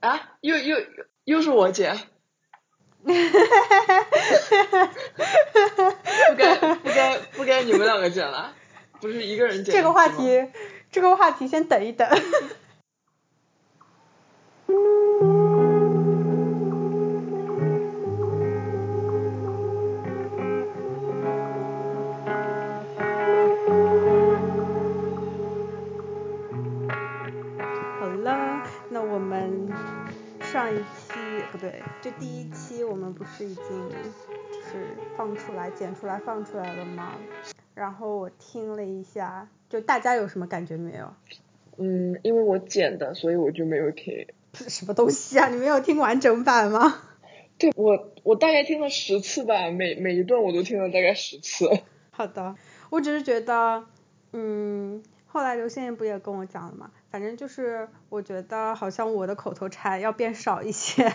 啊，又又又是我剪。不该不该不该你们两个剪了，不是一个人剪。这个话题，这个话题先等一等。出来、剪出来、放出来了吗？然后我听了一下，就大家有什么感觉没有？嗯，因为我剪的，所以我就没有听。什么东西啊？你没有听完整版吗？对，我我大概听了十次吧，每每一段我都听了大概十次。好的，我只是觉得，嗯，后来刘先生不也跟我讲了吗？反正就是我觉得好像我的口头禅要变少一些，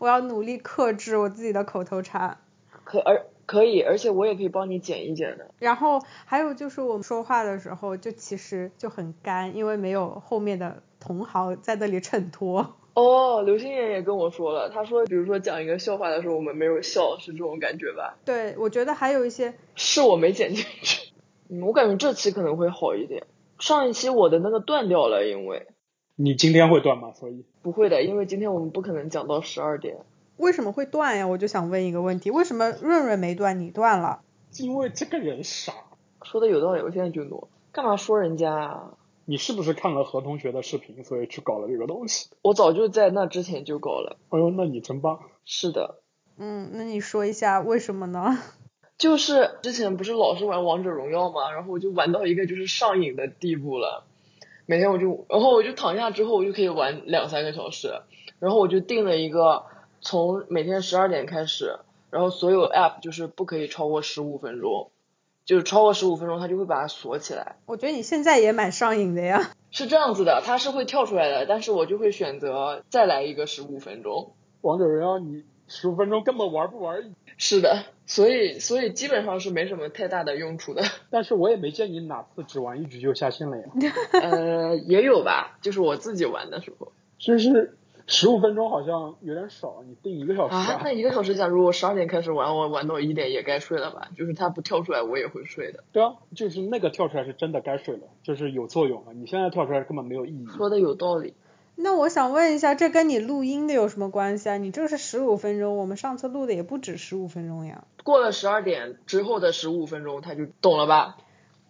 我要努力克制我自己的口头禅。可而可以，而且我也可以帮你剪一剪的。然后还有就是我们说话的时候，就其实就很干，因为没有后面的同行在那里衬托。哦，刘星爷也跟我说了，他说，比如说讲一个笑话的时候，我们没有笑，是这种感觉吧？对，我觉得还有一些是我没剪进去。嗯，我感觉这期可能会好一点。上一期我的那个断掉了，因为你今天会断吗？所以不会的，因为今天我们不可能讲到十二点。为什么会断呀？我就想问一个问题，为什么润润没断，你断了？因为这个人傻。说的有道理，我现在就挪。干嘛说人家啊？你是不是看了何同学的视频，所以去搞了这个东西？我早就在那之前就搞了。哎呦，那你真棒。是的。嗯，那你说一下为什么呢？就是之前不是老是玩王者荣耀嘛，然后我就玩到一个就是上瘾的地步了。每天我就，然后我就躺下之后，我就可以玩两三个小时。然后我就定了一个，从每天十二点开始，然后所有 app 就是不可以超过十五分钟，就是超过十五分钟，它就会把它锁起来。我觉得你现在也蛮上瘾的呀。是这样子的，它是会跳出来的，但是我就会选择再来一个十五分钟。王者荣耀你十五分钟根本玩不玩？是的，所以所以基本上是没什么太大的用处的。但是我也没见你哪次只玩一局就下线了呀。呃，也有吧，就是我自己玩的时候。就是十五分钟好像有点少，你定一个小时啊？那一个小时，假如我十二点开始玩，我玩到一点也该睡了吧？就是它不跳出来，我也会睡的。对啊，就是那个跳出来是真的该睡了，就是有作用了。你现在跳出来根本没有意义。说的有道理。那我想问一下，这跟你录音的有什么关系啊？你这个是十五分钟，我们上次录的也不止十五分钟呀。过了十二点之后的十五分钟，他就懂了吧？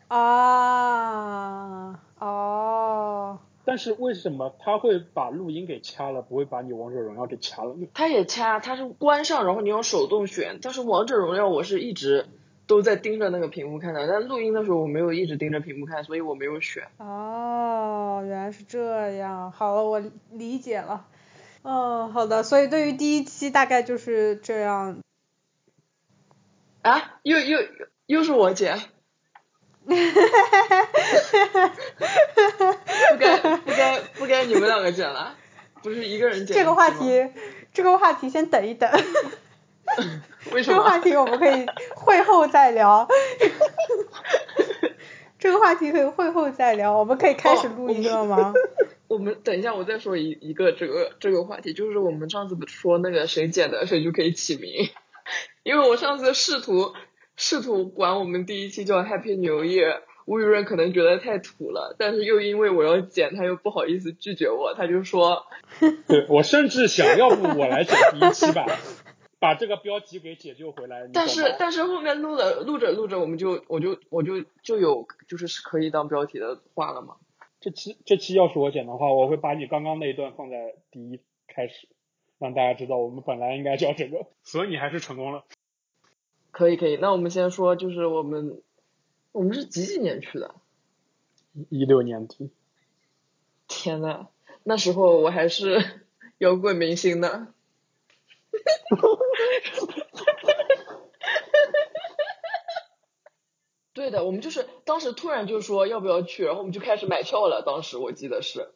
啊，哦。但是为什么他会把录音给掐了，不会把你王者荣耀给掐了呢？他也掐，他是关上，然后你用手动选。但是王者荣耀我是一直都在盯着那个屏幕看的，但录音的时候我没有一直盯着屏幕看，所以我没有选。哦，原来是这样。好了，我理解了。嗯，好的。所以对于第一期大概就是这样。啊，又又又是我剪。哈哈哈哈哈！不该不该不该你们两个剪了，不是一个人剪。这个话题，这个话题先等一等。为什么？这个话题我们可以会后再聊。这个话题可以会后再聊，我们可以开始录音了吗？我们 等一下，我再说一一个这个这个话题，就是我们上次不说那个谁剪的谁就可以起名，因为我上次试图。试图管我们第一期叫 Happy New Year，吴雨润可能觉得太土了，但是又因为我要剪，他又不好意思拒绝我，他就说，对我甚至想要不我来剪第一期吧，把这个标题给解救回来。但是但是后面录了录着录着，我们就我就我就就有就是可以当标题的话了嘛。这期这期要是我剪的话，我会把你刚刚那一段放在第一开始，让大家知道我们本来应该叫这个，所以你还是成功了。可以可以，那我们先说，就是我们，我们是几几年去的？一六年底。天呐，那时候我还是 摇滚明星呢。对的，我们就是当时突然就说要不要去，然后我们就开始买票了。当时我记得是。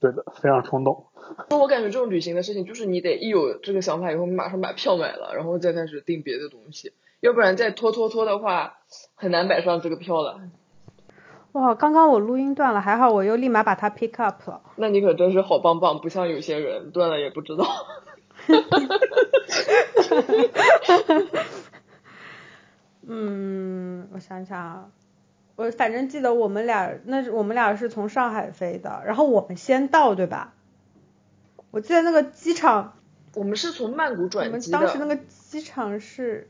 对的，非常冲动。那我感觉这种旅行的事情，就是你得一有这个想法以后，你马上把票买了，然后再开始订别的东西，要不然再拖拖拖的话，很难买上这个票了。哇，刚刚我录音断了，还好我又立马把它 pick up 了。那你可真是好棒棒，不像有些人断了也不知道。嗯，我想想啊，我反正记得我们俩，那是我们俩是从上海飞的，然后我们先到，对吧？我记得那个机场，我们是从曼谷我们转机的。当时那个机场是，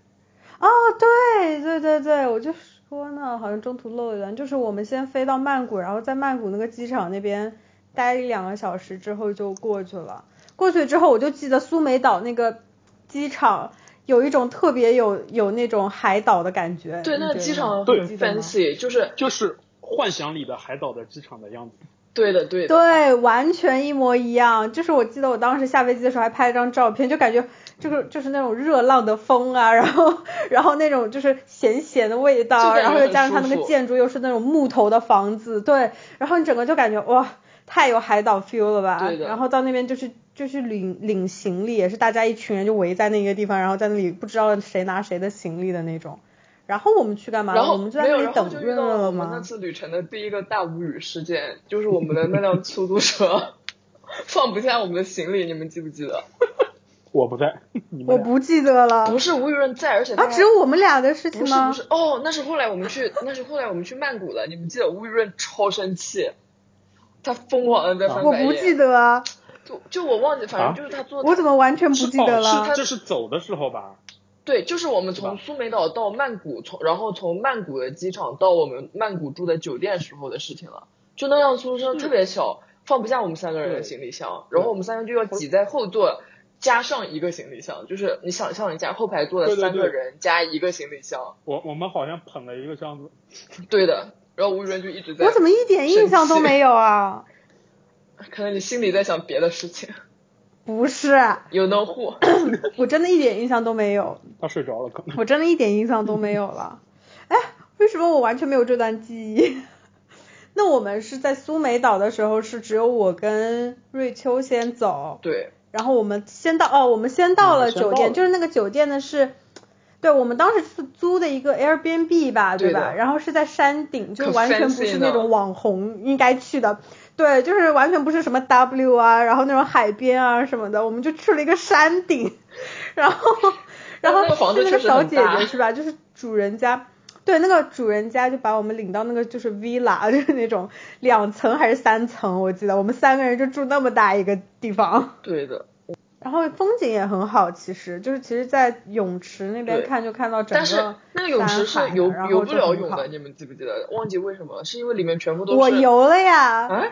哦，对对对对，我就说呢，好像中途漏了一段，就是我们先飞到曼谷，然后在曼谷那个机场那边待一两个小时之后就过去了。过去之后，我就记得苏梅岛那个机场有一种特别有有那种海岛的感觉。对，那机场对很 fancy，就是就是幻想里的海岛的机场的样子。对的对的。对，完全一模一样。就是我记得我当时下飞机的时候还拍了张照片，就感觉就是就是那种热浪的风啊，然后然后那种就是咸咸的味道，然后又加上它那个建筑又是那种木头的房子，对，然后你整个就感觉哇，太有海岛 feel 了吧？对的然后到那边就是就是领领行李，也是大家一群人就围在那个地方，然后在那里不知道谁拿谁的行李的那种。然后我们去干嘛？然后我们就在没有，那里然后等润就遇到了润了吗？我们那次旅程的第一个大无语事件，就是我们的那辆出租车 放不下我们的行李，你们记不记得？我不在，我不记得了。不是吴雨润在，而且他啊，只有我们俩的事情吗？不是不是哦，那是后来我们去，那是后来我们去曼谷的，你们记得吴雨润超生气，他疯狂的在翻白眼。我不记得啊，就就我忘记，反啊正就是他做我怎么完全不记得哦了？是这是走的时候吧？对，就是我们从苏梅岛到曼谷，从然后从曼谷的机场到我们曼谷住的酒店时候的事情了。就那辆出租车特别小，放不下我们三个人的行李箱，然后我们三个就要挤在后座，加上一个行李箱，就是你想象一下，后排坐了三个人加一个行李箱，我我们好像捧了一个箱子，对的。然后吴雨润就一直在，我怎么一点印象都没有啊？可能你心里在想别的事情，不是，有能户。我真的一点印象都没有，他睡着了可能。我真的一点印象都没有了。哎，为什么我完全没有这段记忆？那我们是在苏梅岛的时候，是只有我跟瑞秋先走，对，然后我们先到哦，我们先到嗯了酒店，就是那个酒店呢是，对我们当时是租的一个 Airbnb 吧，对吧？对然后是在山顶，就完全不是那种网红应该去的，对，就是完全不是什么 W 啊，然后那种海边啊什么的，我们就去了一个山顶，然后 然后那个小姐姐是吧？就是主人家。对，那个主人家就把我们领到那个就是 villa，就是那种两层还是三层，我记得我们三个人就住那么大一个地方。对的。然后风景也很好，其实就是其实，在泳池那边看就看到整个但是那个泳池是山海游游不了泳的，你们记不记得？忘记为什么了？是因为里面全部都是我游了呀，啊？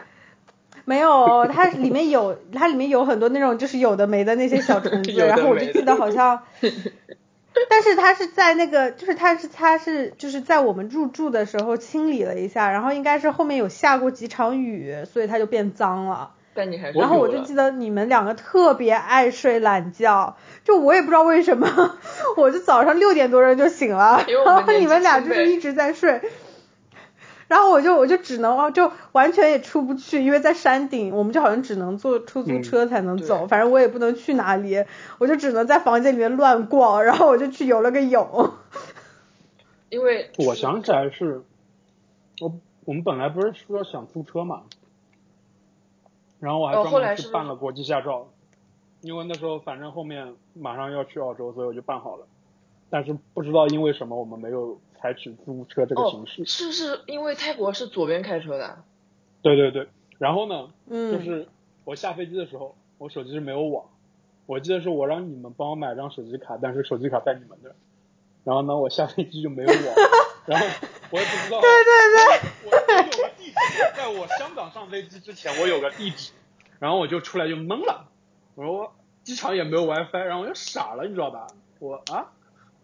没有，它里面有它里面有很多那种就是有的没的那些小虫子，然后我就记得好像，但是它是在那个就是它是它是就是在我们入住的时候清理了一下，然后应该是后面有下过几场雨，所以它就变脏了。但你还是然后我就记得你们两个特别爱睡懒觉，就我也不知道为什么，我就早上六点多钟就醒了，然后你们俩就是一直在睡，然后我就我就只能哦就完全也出不去，因为在山顶，我们就好像只能坐出租嗯车才能走，对反正我也不能去哪里，我就只能在房间里面乱逛，然后我就去游了个泳。因为我想起来是，我我们本来不是说想租车嘛，然后我还哦专门去办了国际驾照，因为那时候反正后面马上要去澳洲，所以我就办好了。但是不知道因为什么我们没有采取租车这个哦形式。是是因为泰国是左边开车的，对对对，然后呢，嗯，就是我下飞机的时候，我手机是没有网，我记得是我让你们帮我买张手机卡，但是手机卡在你们那儿，然后呢，我下飞机就没有网，然后我也不知道，对对对，我我有个地址，在我香港上飞机之前，我有个地址，然后我就出来就懵了，我说我机场也没有 WiFi，然后我就傻了，你知道吧？我啊，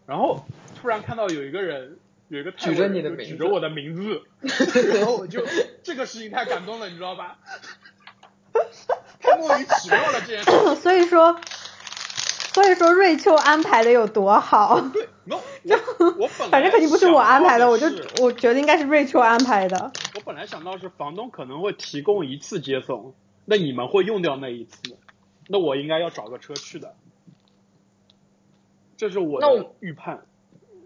然后突然看到有一个人。有一个泰举着你的名字指着我的名字，然后我就这个事情太感动了，你知道吧？太莫名其妙了这件事。所以说，所以说瑞秋安排的有多好。对，no，我我本来反正肯定不是我安排的，我就我觉得应该是瑞秋安排的。我本来想到是房东可能会提供一次接送，那你们会用掉那一次，那我应该要找个车去的，这是我的预判。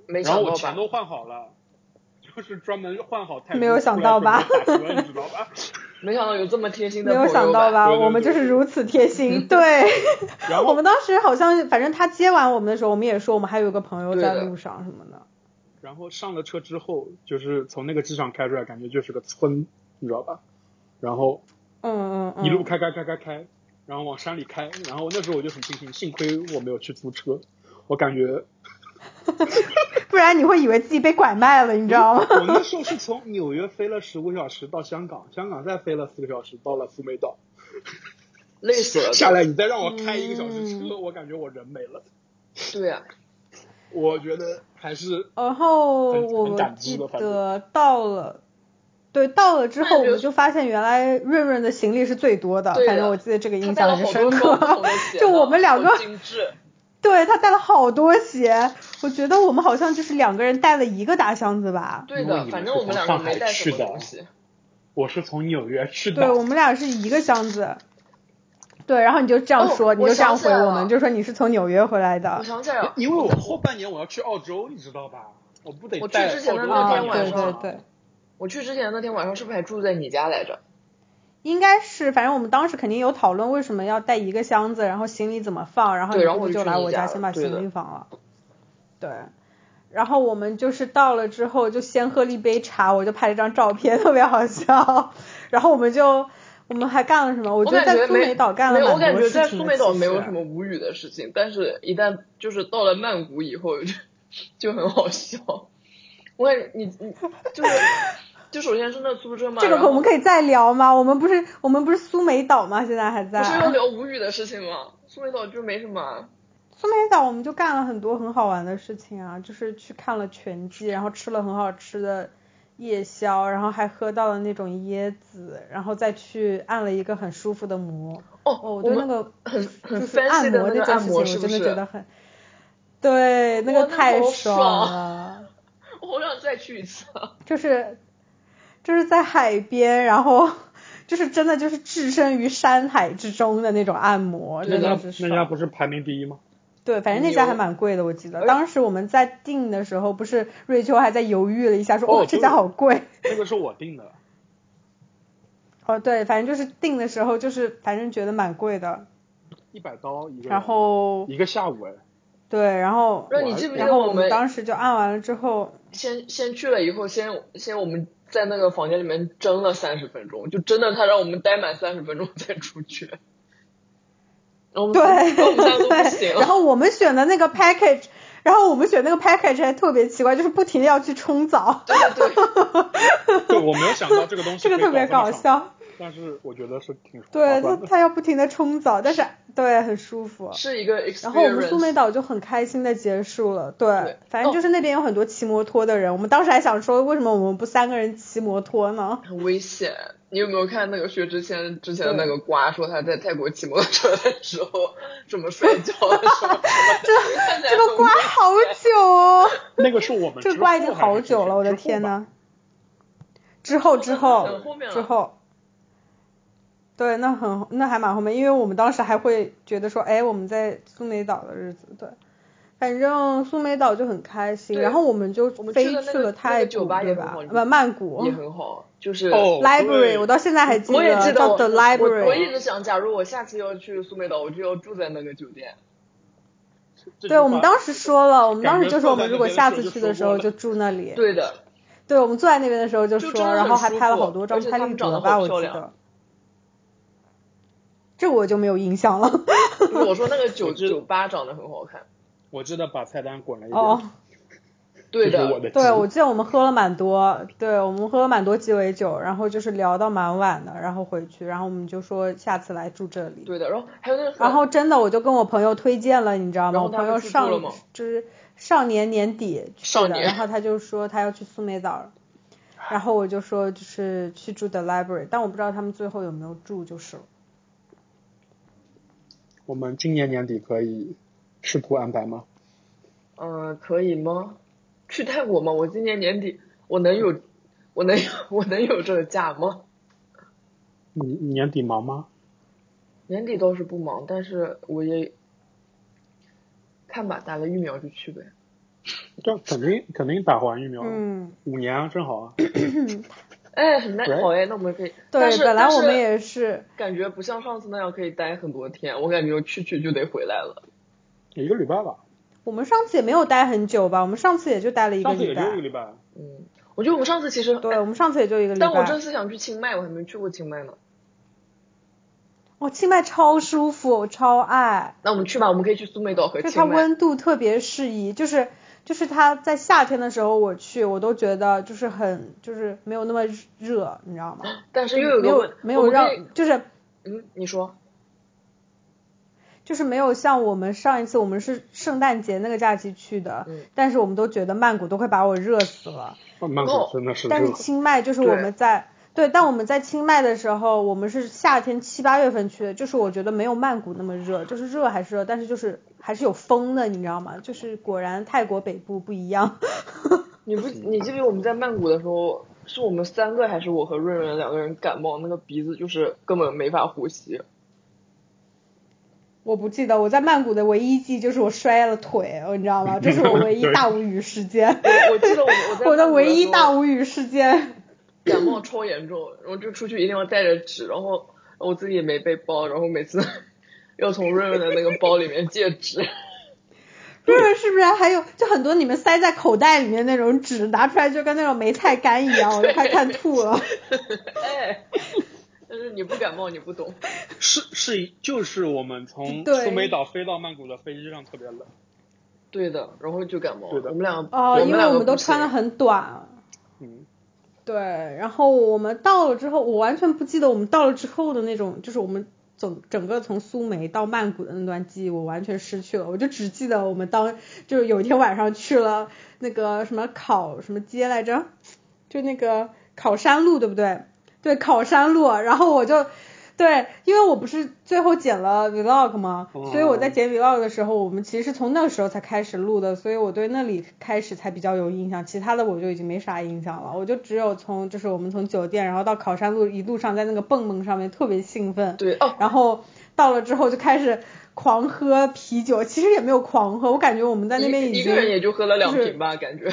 没然后想到吧？我钱都换好了，就就是专门换好态度没有想到吧出来打车，你知道吧？没想到有这么贴心的没有朋友吧？想到吧？我们就是如此贴心，对。然后我们当时好像，反正他接完我们的时候，我们也说我们还有个朋友在路上什么的。然后上了车之后，就是从那个机场开出来，感觉就是个村，你知道吧？然后嗯嗯嗯。一路开开开开开，然后往山里开，然后那时候我就很庆幸，幸亏我没有去租车，我感觉不然你会以为自己被拐卖了，你知道吗？我那时候是从纽约飞了十五小时到香港，香港再飞了四个小时到了苏梅岛，累死了。下来你再让我开一个小时嗯车，我感觉我人没了。对啊，我觉得还是然后我记感激的反得到了，对，到了之后我们就发现原来润润的行李是最多的，反正我记得这个印象很深刻。就我们两个，精致。对他带了好多鞋，我觉得我们好像就是两个人带了一个大箱子吧。对的，反正我们是从上海两个没带什去的么东西。我是从纽约去的，对我们俩是一个箱子。对，然后你就这样哦说，你就这样回我们，就说你是从纽约回来的我。想起来了，因为我后半年我要去澳洲，你知道吧？我不得我去之前的那天晚上对对，我去之前那天晚上是不是还住在你家来着？应该是，反正我们当时肯定有讨论为什么要带一个箱子，然后行李怎么放，然后然后我就来我家先把行李放了。对，然后我们就是到了之后就先喝了一杯茶，我就拍了张照片，特别好笑。然后我们就我们还干了什么？我我觉得在苏梅岛干了我感觉在。苏梅岛没有什么无语的事情，但是一旦就是到了曼谷以后就 就很好笑。我感觉你你就是就首先是那出租车嘛，这个我们可以再聊吗？我们不是我们不是苏梅岛吗？现在还在。不是要聊无语的事情吗？苏梅岛就没什么啊。苏梅岛我们就干了很多很好玩的事情啊，就是去看了拳击，然后吃了很好吃的夜宵，然后还喝到了那种椰子，然后再去按了一个很舒服的摩。哦，哦，我对那个很很按摩这件事情，我真的觉得很，对，那个太爽爽了。我好想再去一次啊。就是就是在海边，然后就是真的就是置身于山海之中的那种按摩，那家真的是那家爽。不是排名第一吗？对，反正那家还蛮贵的，我记得。当时我们在订的时候，不是瑞秋还在犹豫了一下，说哇、哦这家好贵。那个是我订的，哦，对，反正就是订的时候就是反正觉得蛮贵的。一百刀一个，然后一个下午哎，对，然后那你记不记然后我得我们当时就按完了之后，先先去了以后，先先我们在那个房间里面蒸了三十分钟，就真的他让我们待满三十分钟再出去。然后我们对然后 我们三个都不行，了。然后我们选的那个 package，然后我们选那个 package 还特别奇怪，就是不停的要去冲澡，对对对，对我没有想到这个东西这个特别搞笑。但是我觉得是挺划对他。他要不停的冲澡，但是对很舒服。是一个 experience。然后我们苏梅岛就很开心的结束了，对，对反正就是那边有很多骑摩托的人，我们当时还想说，为什么我们不三个人骑摩托呢？很危险。你有没有看那个薛之谦之前的那个瓜，说他在泰国骑摩托车的时候怎么摔跤的 什么什么的，看起来这个瓜好久哦，那个是我们 这个之刮已经好久了，我的天！呐。之后之后很后面了之后，对，那很那还蛮后面，因为我们当时还会觉得说，哎，我们在苏梅岛的日子，对，反正苏梅岛就很开心，然后我们就飞去了泰那个酒国，对吧吧也很好？不，曼谷也很好，就是哦 library，我到现在还记我也记得叫我 The 我我一 Library。我一直想，假如我下次要去苏梅岛，我就要住在那个酒店。对，我们当时说了，我们当时就说我们如果下次去的时候就住那里。对的，对，我们坐在那边的时候就说，然后还拍了好多张拍立得得吧，我记得。这我就没有印象了。不是我说那个酒酒吧长得很好看。我记得把菜单滚了一遍，哦，对的，我的对，我记得我们喝了蛮多，对我们喝了蛮多鸡尾酒，然后就是聊到蛮晚的，然后回去，然后我们就说下次来住这里。对的，然后还有那个，然后真的我就跟我朋友推荐了，你知道吗？然后我朋友他住了上吗就是上年年底去的，上年然后他就说他要去苏梅岛，然后我就说就是去住的 library，但我不知道他们最后有没有住就是了。我们今年年底可以试图安排吗？嗯、可以吗？去泰国吗？我今年年底我能有，我能有，我能有这个假吗？你你年底忙吗？年底倒是不忙，但是我也看吧，打了疫苗就去呗。这肯定肯定打完疫苗，嗯，五年啊，正好啊。哎，很耐好哎，那我们可以。对，本来我们也是，感觉不像上次那样可以待很多天，我感觉去去就得回来了。一个礼拜吧，我们上次也没有待很久吧，我们上次也就待了一个礼拜上次也就一个。礼拜。嗯，我觉得我们上次其实，对，我们上次也就一个礼拜但我这。次想去清迈，我还没去过清迈呢。哦，清迈超舒服，我超爱。那我们去吧，我们可以去苏梅岛和就它清迈。温度特别适宜，就是就是它在夏天的时候我去，我都觉得就是很就是没有那么热，你知道吗？但是又有没有，没有让就是嗯，你说。就是没有像我们上一次我们是圣诞节那个假期去的，嗯但是我们都觉得曼谷都快把我热死了。曼谷真的是但是。清迈就是我们在对，但我们在清迈的时候，我们是夏天七八月份去的，就是我觉得没有曼谷那么热，就是热还是热，但是就是还是有风的，你知道吗？就是果然泰国北部不一样。你不，你记不记得我们在曼谷的时候，是我们三个还是我和润润两个人感冒，那个鼻子就是根本没法呼吸。我不记得我在曼谷的唯一记忆就是我摔了腿，你知道吗？这是我唯一 大无语事件。我我记得我我在 我的唯一大无语事件。感冒超严重，然后就出去一定要带着纸，然后我自己也没背包，然后每次 要从润润的那个包里面借纸。润润是不是还有就很多你们塞在口袋里面那种纸，拿出来就跟那种梅菜干一样，我都快看吐了。哎，但是你不感冒，你不懂。是是，就是我们从苏梅岛飞到曼谷的飞机上特别冷。对的，然后就感冒。对的我们俩哦，因为我们都穿的很短。对，然后我们到了之后，我完全不记得我们到了之后的那种，就是我们整整个从苏梅到曼谷的那段记忆，我完全失去了。我就只记得我们当就是有一天晚上去了那个什么考什么街来着，就那个考山路，对不对？对，考山路，然后我就。对，因为我不是最后剪了 vlog 吗？哦所以我在剪 vlog 的时候，我们其实是从那个时候才开始录的，所以我对那里开始才比较有印象，其他的我就已经没啥印象了。我就只有从就是我们从酒店，然后到考山路一路上在那个蹦蹦上面特别兴奋，对哦，然后到了之后就开始狂喝啤酒，其实也没有狂喝，我感觉我们在那边已经一一个人也就喝了两瓶吧，感觉。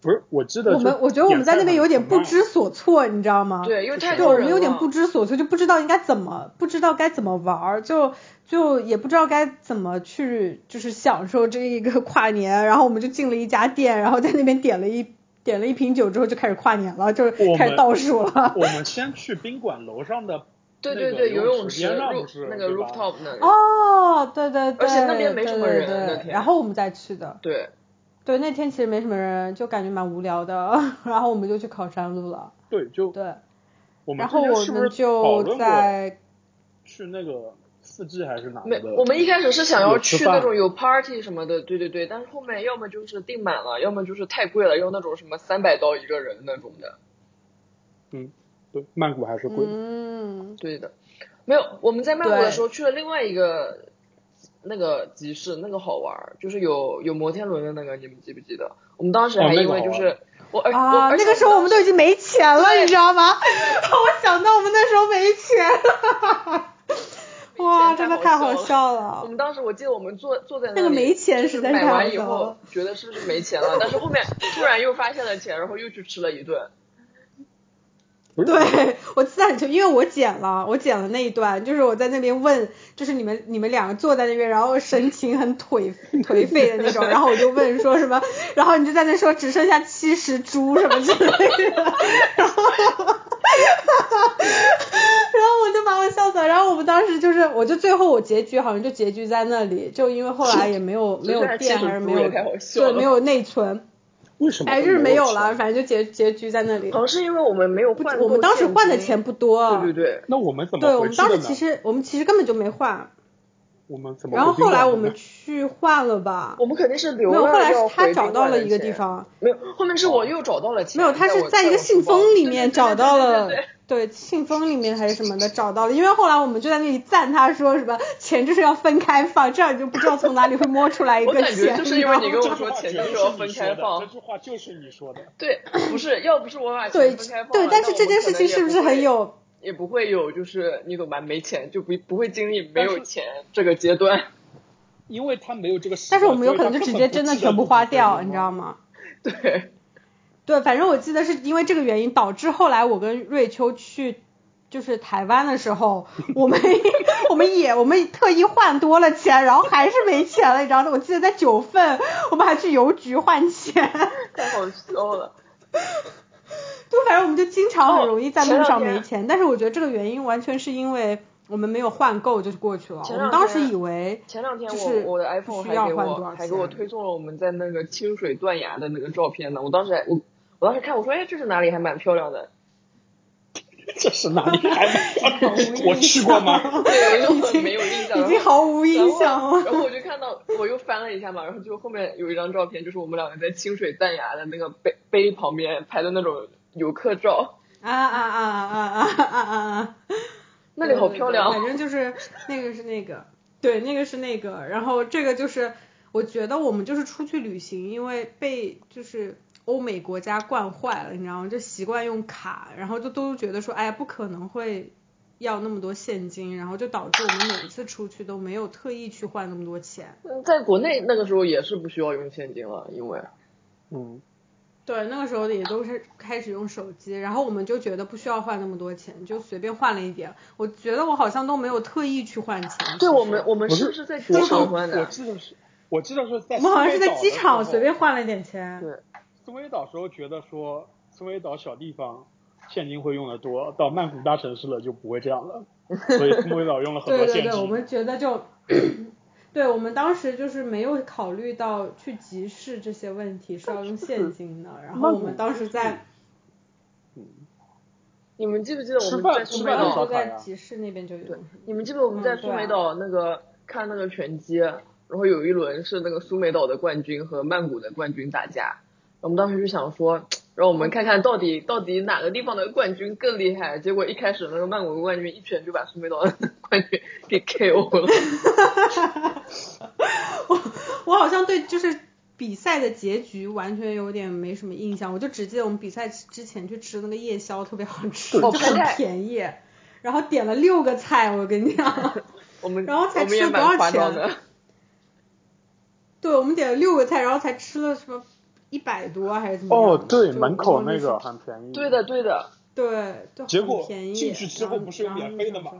不是，我记得我们我觉得我们在那边有点不知所措，你知道吗？对，因为太对，多人我们有点不知所措，就不知道应该怎么，不知道该怎么玩儿，就就也不知道该怎么去，就是享受这一个跨年。然后我们就进了一家店，然后在那边点了一点了一瓶酒之后就开始跨年了，就开始倒数了。我 们先去宾馆楼上的 对对对，游泳泳池边上 roof- 不是那个 rooftop 那里。哦，对对对，而且那边没对什么人对对然后我们再去的。对，对，那天其实没什么人，就感觉蛮无聊的，然后我们就去考山路了。对，就对，我们然后我之前是不是就论过在去那个四季还是哪没？，我们一开始是想要去那种有 party 什么的，对对对，但是后面要么就是订满了，要么就是太贵了，要那种什么三百刀一个人那种的。嗯，对，曼谷还是贵的。嗯，对的，没有，我们在曼谷的时候去了另外一个那个集市，那个好玩儿，就是有有摩天轮的那个，你们记不记得？我们当时哦还因为就是、我而我啊，而且那个时候我们都已经没钱了，你知道吗？我想到我们那时候没钱了，哇，真的太好笑了我。们当时我记得我们坐坐在那个没钱是实在是太好买完以后觉得是不是没钱了，但是后面突然又发现了钱，然后又去吃了一顿。对，我自然就，因为我剪了，我剪了那一段，就是我在那边问，就是你们你们两个坐在那边，然后神情很颓颓废的那种，然后我就问说什么，然后你就在那说只剩下七十株什么之类的，然后，然后我就把我笑死了，然后我们当时就是，我就最后我结局好像就结局在那里，就因为后来也没有没有只剩下店70还是没有对没有内存，为什么哎就是没有了，反正就结结局在那里。可能是因为我们没有换，我们当时换的钱不多，对对对，那我们怎么对，我们当时？其实我们其实根本就没换，我们怎么然后后来我们去换了吧？我们肯定是留了没有，后来是他找到了一个地方，没有，后面是我又找到了钱，没有，他是在一个信封里面找到了对对对对，信封里面还是什么的找到了，因为后来我们就在那里赞他说什么钱就是要分开放，这样你就不知道从哪里会摸出来一个我感觉钱，就是因为你跟我说钱就是要分开放这句话就是你说的。对，不是，要不是我把钱分开放对，了但是这件事情是不是很有？也不会有，就是你懂吧？没钱就不不会经历没有钱这个阶段。因为他没有这个习但，是我们有可能就直接真的全部花掉，你知道？吗？对，对，反正我记得是因为这个原因导致后来我跟瑞秋去就是台湾的时候，我们 我们也我们特意换多了钱，然后还是没钱了，你知道吗？我记得在九份，我们还去邮局换钱。太好笑了。对，反正我们就经常很容易在路上没钱，但是我觉得这个原因完全是因为我们没有换够就过去了。我们当时以为前两天我我的 iPhone 需还给要换多少我还给我推送了我们在那个清水断崖的那个照片呢。我当时还我我当时看我说哎这是哪里还蛮漂亮的。这是哪里？还毫无印我去过吗？象 对，我就很没有印象。已经毫无印象了。然后然后我就看到，我又翻了一下嘛，然后就后面有一张照片，就是我们两个在清水断崖的那个碑碑旁边拍的那种游客照，啊啊啊啊啊啊啊啊！那里好漂亮。对对对反正就是那个是那个，对，那个是那个，然后这个就是我觉得我们就是出去旅行，因为被就是欧美国家惯坏了，你知道吗？就习惯用卡，然后就都觉得说，哎呀，不可能会要那么多现金，然后就导致我们每一次出去都没有特意去换那么多钱。嗯在国内那个时候也是不需要用现金了，因为嗯，对，那个时候也都是开始用手机，然后我们就觉得不需要换那么多钱，就随便换了一点。我觉得我好像都没有特意去换钱。对我们我们是不是在机场换的？我记得是，我记得是在我们好像是在机场随便。换了一点钱。对，斯威岛时候觉得说，苏梅岛小地方现金会用的多，到曼谷大城市了就不会这样了，所以苏梅岛用了很对对对，多现金。我们觉得就，对我们当时就是没有考虑到去集市这些问题是要用现金的，然后我们当时在你们记不记得我们在苏梅岛在集市那边就有。你们记不记得我们在苏梅岛那个、看那个拳击，然后有一轮是那个苏梅岛的冠军和曼谷的冠军打架，我们当时就想说，让我们看看到底到底哪个地方的冠军更厉害。结果一开始那个曼谷的冠军一拳就把苏梅岛的 冠军给 KO 了。我我好像对就是比赛的结局完全有点没什么印象，我就只记得我们比赛之前去吃那个夜宵特别好吃，就很便宜，然后点了六个菜，我跟你讲。我们然后才吃了多少钱的。对，我们点了六个菜，然后才吃了什么一百多还是怎么样？哦，对，门口那个很便宜。对的，对的。对，就结果很便宜。进去之后不是有免费的吗？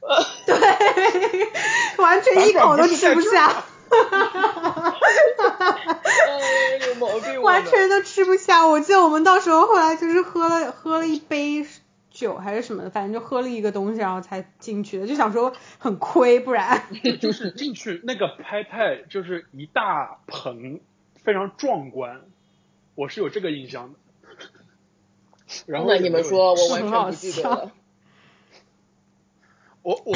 对，完全一口都吃不下，哎，有毛病。我们完全都吃不下。我记得我们到时候后来就是喝了喝了一杯酒还是什么的，反正就喝了一个东西，然后才进去的，就想说很亏，不然。就是进去那个拍派就是一大盆，非常壮观，我是有这个印象的。然后那你们说，我 完很好全不记得了。我 我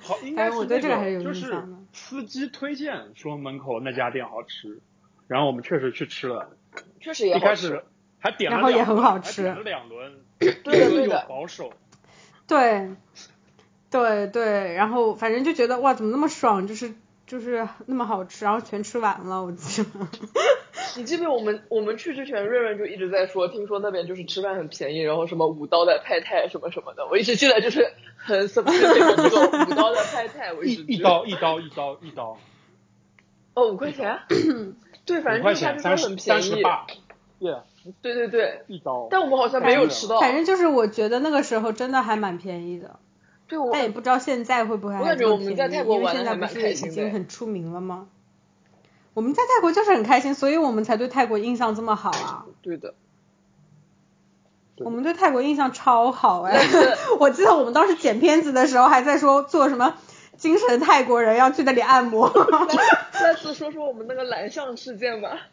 好应该是那对这个还有就是印象的司机推荐说门口那家店好吃，然后我们确实去吃了，确实也好吃一开始还点了然后也很好吃点了两轮，对的一轮有对的保守，对，对对，然后反正就觉得哇，怎么那么爽，就是就是那么好吃，然后全吃完了，我记得。你记不记得我们我们去之前，瑞瑞就一直在说，听说那边就是吃饭很便宜，然后什么五刀的派泰什么什么的。我一直记得就是很 specific 这个五刀的派泰，我一直记得一刀一刀一刀一刀，哦五块钱，对，反正就是他就说很便宜，对对对，一刀。但我们好像没有吃到，反正就是我觉得那个时候真的还蛮便宜的，对我但也不知道现在会不会还这么便宜因为现在不是已经很出名了吗？我们在泰国就是很开心，所以我们才对泰国印象这么好啊。对的，我们对泰国印象超好哎！我记得我们当时剪片子的时候还在说做什么精神泰国人要去那里按摩。再次说说我们那个蓝象事件吧。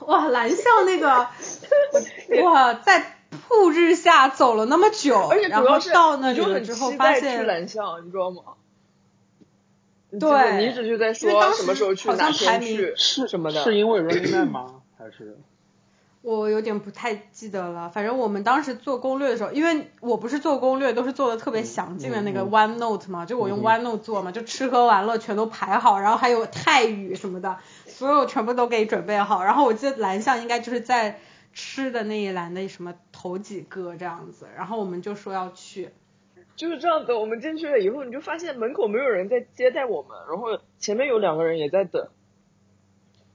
哇，蓝象那个，哇，在曝日下走了那么久，而且然后主要是到那里之后期待去发现，蓝象，你知道吗？对你一直就在说什么时候去，好哪像排名天去，是什么的。是因为 Running Man 吗？还是我有点不太记得了。反正我们当时做攻略的时候，因为我不是做攻略，都是做的特别详尽的那个嗯嗯 OneNote 嘛，就我用嗯 OneNote 做嘛，就吃喝玩乐全都排好，然后还有泰语什么的，所有全部都给准备好。然后我记得蓝象应该就是在吃的那一栏的什么头几个这样子，然后我们就说要去。就是这样子。我们进去了以后，你就发现门口没有人在接待我们，然后前面有两个人也在等，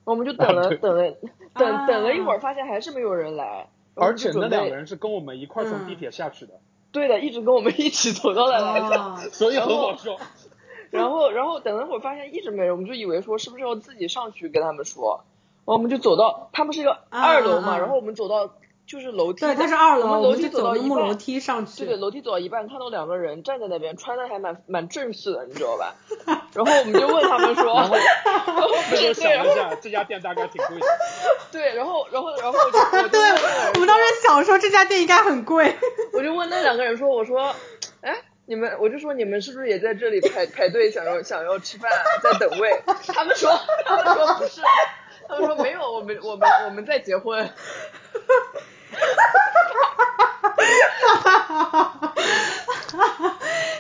我们就等了等了等等了一会儿，发现还是没有人来。而且那两个人是跟我们一块从地铁下去的。对的，一直跟我们一起走到了来的，所以很好笑。然后，然后等了会儿，发现一直没人，我们就以为说是不是要自己上去跟他们说，我们就走到，他们是一个二楼嘛，然后我们走到就是楼梯，对，他是二楼，我们楼梯走到一半，楼梯上去，对，楼梯走到一半，看到两个人站在那边，穿的还蛮蛮正式的，你知道吧？然后我们就问他们说，然后我就想一下，这家店大概挺贵的，对，然后，然后，然后我就，我对，我们当时想说这家店应该很贵，我就问那两个人说，我说，哎。你们，我就说你们是不是也在这里排排队，想要想要吃饭，在等位？他们说，他们说不是，他们说没有，我们我们我们在结婚。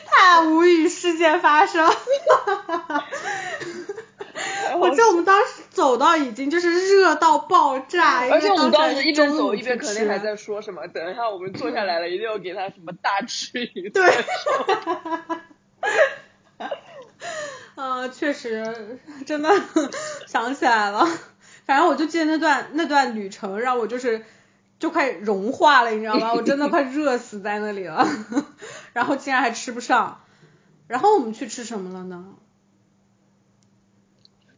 太无语事件发生。我记得我们当时走到已经就是热到爆炸，而且我们当时一边走一边肯定还在说什么，等一下我们坐下来了，一定要给他什么大吃一顿。对。啊，确实，真的想起来了。反正我就记得那段那段旅程让我就是就快融化了，你知道吗？我真的快热死在那里了。然后竟然还吃不上。然后我们去吃什么了呢？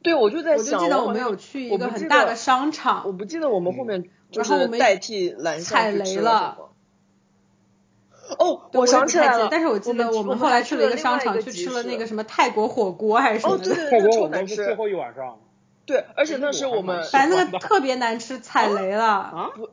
对，我就在想，我记得我们有去一个很大的商场，我不记得我们后面就是代替蓝踩雷了。哦，我想起来了，但是我记得我们后来去了一个商场，去吃了那个什么泰国火锅还是什么的。泰国火锅是最后一晚上。对，而且那是我们反正那个特别难吃，踩雷了。啊？不，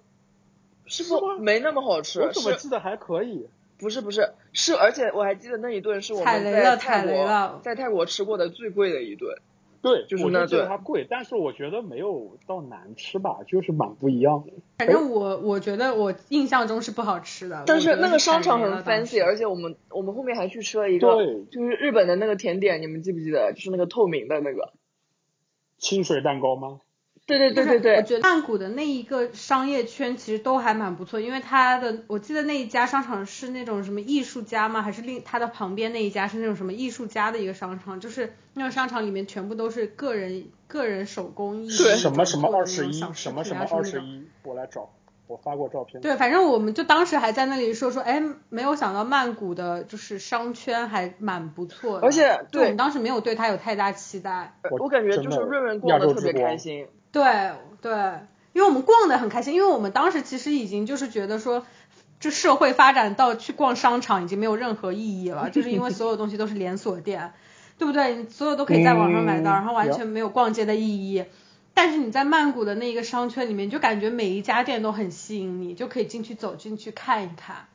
是不没那么好吃。我怎么记得还可以？不是不是是，而且我还记得那一顿是我们在泰国在泰国吃过的最贵的一顿。对，就是那觉得它贵，但是我觉得没有到难吃吧，就是蛮不一样的。反正我我觉得我印象中是不好吃的。但是那个商场很 fancy，而且我们我们后面还去吃了一个，就是日本的那个甜点，你们记不记得？就是那个透明的那个清水蛋糕吗？对对对对对，我觉得曼谷的那一个商业圈其实都还蛮不错，因为它的我记得那一家商场是那种什么艺术家吗？还是另它的旁边那一家是那种什么艺术家的一个商场？就是那个商场里面全部都是个人个人手工艺，什么什么二十一，什么什么二十一，我来找。我发过照片。对，反正我们就当时还在那里说说，哎，没有想到曼谷的就是商圈还蛮不错的。而且，对，我们当时没有对它有太大期待。我感觉就是润润逛的特别开心。对对，因为我们逛的很开心，因为我们当时其实已经就是觉得说，这社会发展到去逛商场已经没有任何意义了，就是因为所有东西都是连锁店，对不对？所有都可以在网上买到，然后完全没有逛街的意义。但是你在曼谷的那个商圈里面，就感觉每一家店都很吸引你，就可以进去走进去看一看，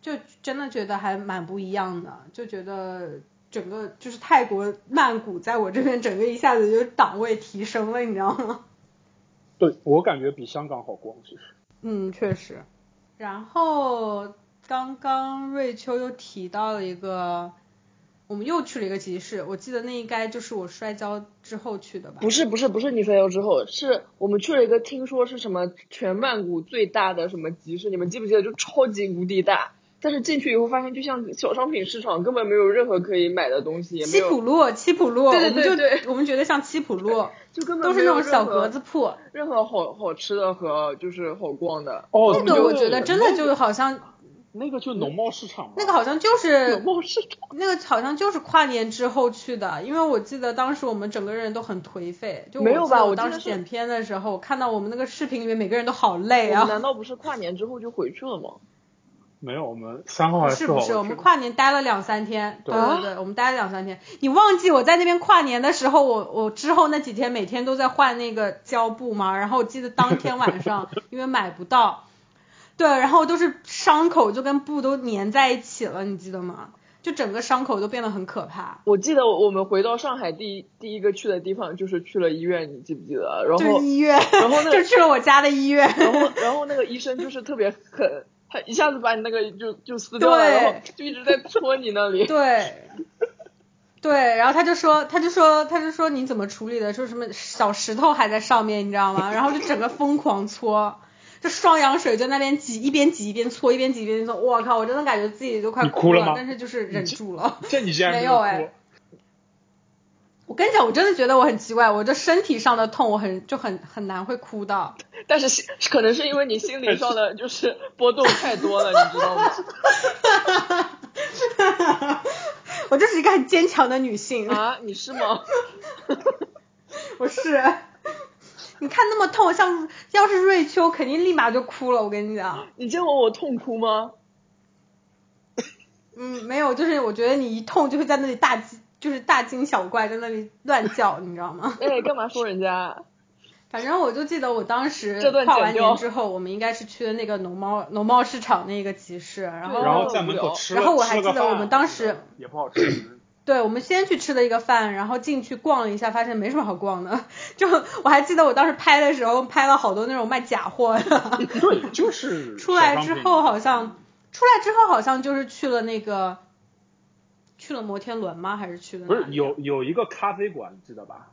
就真的觉得还蛮不一样的，就觉得整个就是泰国曼谷在我这边整个一下子就档位提升了，你知道吗？对我感觉比香港好逛，其实。嗯，确实。然后刚刚瑞秋又提到了一个。我们又去了一个集市，我记得那应该就是我摔跤之后去的吧？不是不是不是你摔跤之后，是我们去了一个听说是什么全曼谷最大的什么集市，你们记不记得？就超级无敌大，但是进去以后发现就像小商品市场，根本没有任何可以买的东西。七浦路，七浦路，对对对对，我们觉得像七浦路，就根本都是那种小格子铺，任何好好吃的和就是好逛的。哦，那个我觉得真的就好像。那个就农贸市场，那个好像就是农贸市场，那个好像就是跨年之后去的，因为我记得当时我们整个人都很颓废，就没有吧？我当时剪片的时候，看到我们那个视频里面每个人都好累啊。难道不是跨年之后就回去了吗？没有，我们三号还是不是？我们跨年待了两三天，对对对，我们待了两三天。你忘记我在那边跨年的时候，我我之后那几天每天都在换那个胶布吗？然后我记得当天晚上 因为买不到。对，然后都是伤口，就跟布都粘在一起了，你记得吗？就整个伤口都变得很可怕。我记得我们回到上海第一第一个去的地方就是去了医院，你记不记得？然后医院，然后 就去了我家的医院。然后然后那个医生就是特别狠，他一下子把你那个就就撕掉了，然后就一直在戳你那里。对，对，然后他就说他就说他就说你怎么处理的？说什么小石头还在上面，你知道吗？然后就整个疯狂搓。就双氧水就那边挤，一边挤一边搓，一边挤一边搓，我靠，我真的感觉自己都快了，哭了但是就是忍住了。这你竟然没有哎。我跟你讲，我真的觉得我很奇怪，我这身体上的痛，我很就很很难会哭到。但是可能是因为你心理上的 就是波动太多了，你知道吗？我就是一个很坚强的女性啊，你是吗？我是。你看那么痛，像要是瑞秋，肯定立马就哭了。我跟你讲。你见过我痛哭吗？嗯，没有，就是我觉得你一痛就会在那里大惊就是大惊小怪，在那里乱叫，你知道吗？哎，干嘛说人家？反正我就记得我当时跨完年之后，我们应该是去的那个农贸农贸市场那个集市，然后然后在门口吃然后我还记得我们当时也不好吃。对，我们先去吃了一个饭，然后进去逛了一下，发现没什么好逛的。就我还记得我当时拍的时候，拍了好多那种卖假货的。对，就是 出来之后好像出来之后好像就是去了那个。去了摩天轮吗？还是去了？不是有有一个咖啡馆，记得吧？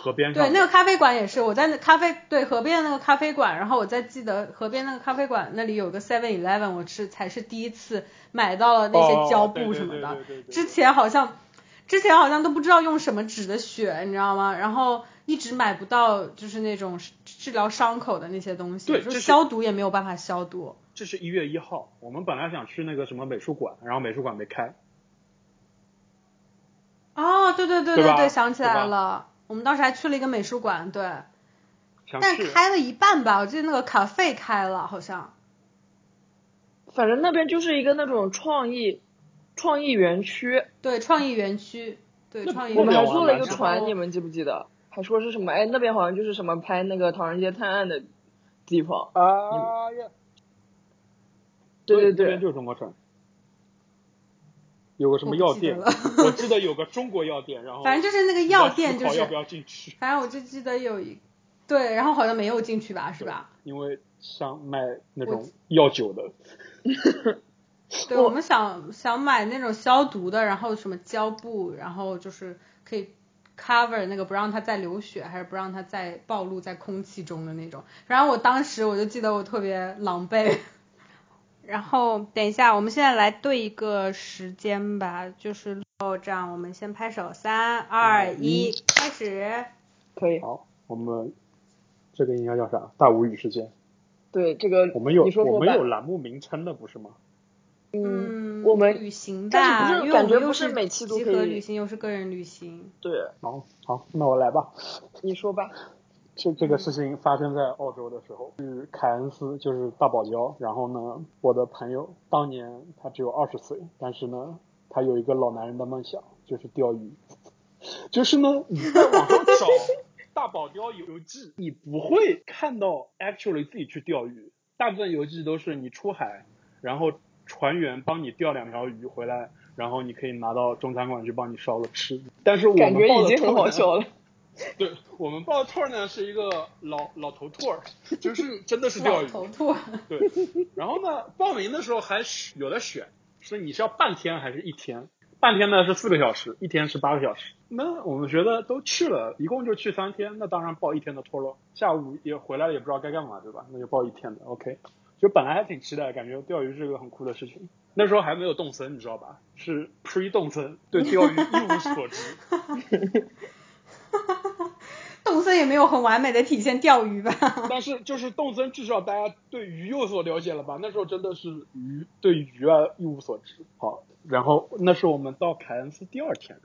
河边上。对，那个咖啡馆也是我在那咖啡对河边的那个咖啡馆，然后我在记得河边那个咖啡馆那里有个 Seven Eleven，我是才是第一次买到了那些胶布什么的。之前好像之前好像都不知道用什么纸的血，你知道吗？然后一直买不到就是那种治疗伤口的那些东西，就消毒也没有办法消毒。这是一月一号，我们本来想去那个什么美术馆，然后美术馆没开。哦，对对对对对，想起来了，我们当时还去了一个美术馆，对，但开了一半吧，我记得那个卡费开了，好像。反正那边就是一个那种创意创意园区。对，创意园区，对创意。我们还坐了一个船，你们记不记得？还说是什么？哎，那边好像就是什么拍那个《唐人街探案》的地方。啊呀！对对对，就是中国船。有个什么药店？我记得有个中国药店，然后反正就是那个药店，就是要不要进去？反正我就记得有一对，然后好像没有进去吧，是吧？因为想买那种药酒的。对，我们想想买那种消毒的，然后什么胶布，然后就是可以 cover 那个不让它再流血，还是不让它再暴露在空气中的那种。然后我当时我就记得我特别狼狈。然后等一下，我们现在来对一个时间吧，就是哦，这样我们先拍手，三二一，开始。可以。好，我们这个应该叫啥？大无语时间。对，这个我们有我们有栏目名称的不是吗？嗯，我们旅行吧，但是感觉不是每期都可以。旅行又是个人旅行。对。好，好，那我来吧。你说吧。这这个事情发生在澳洲的时候，是凯恩斯，就是大堡礁。然后呢，我的朋友当年他只有二十岁，但是呢，他有一个老男人的梦想，就是钓鱼。就是呢，你在网上找 大堡礁游记，你不会看到 actually 自己去钓鱼。大部分游记都是你出海，然后船员帮你钓两条鱼回来，然后你可以拿到中餐馆去帮你烧了吃。但是我们感觉已经很好笑了。对我们报的兔呢是一个老老头兔，就是 真的是钓鱼。老头兔。对，然后呢，报名的时候还有的选，是你是要半天还是一天？半天呢是四个小时，一天是八个小时。那我们觉得都去了，一共就去三天，那当然报一天的托喽。下午也回来了，也不知道该干嘛，对吧？那就报一天的，OK。就本来还挺期待，感觉钓鱼是个很酷的事情。那时候还没有动森，你知道吧？是 pre 动森，对钓鱼一无所知。哈哈哈哈，动森也没有很完美的体现钓鱼吧？但是就是动森，至少大家对鱼有所了解了吧？那时候真的是鱼对鱼啊一无所知。好，然后那是我们到凯恩斯第二天，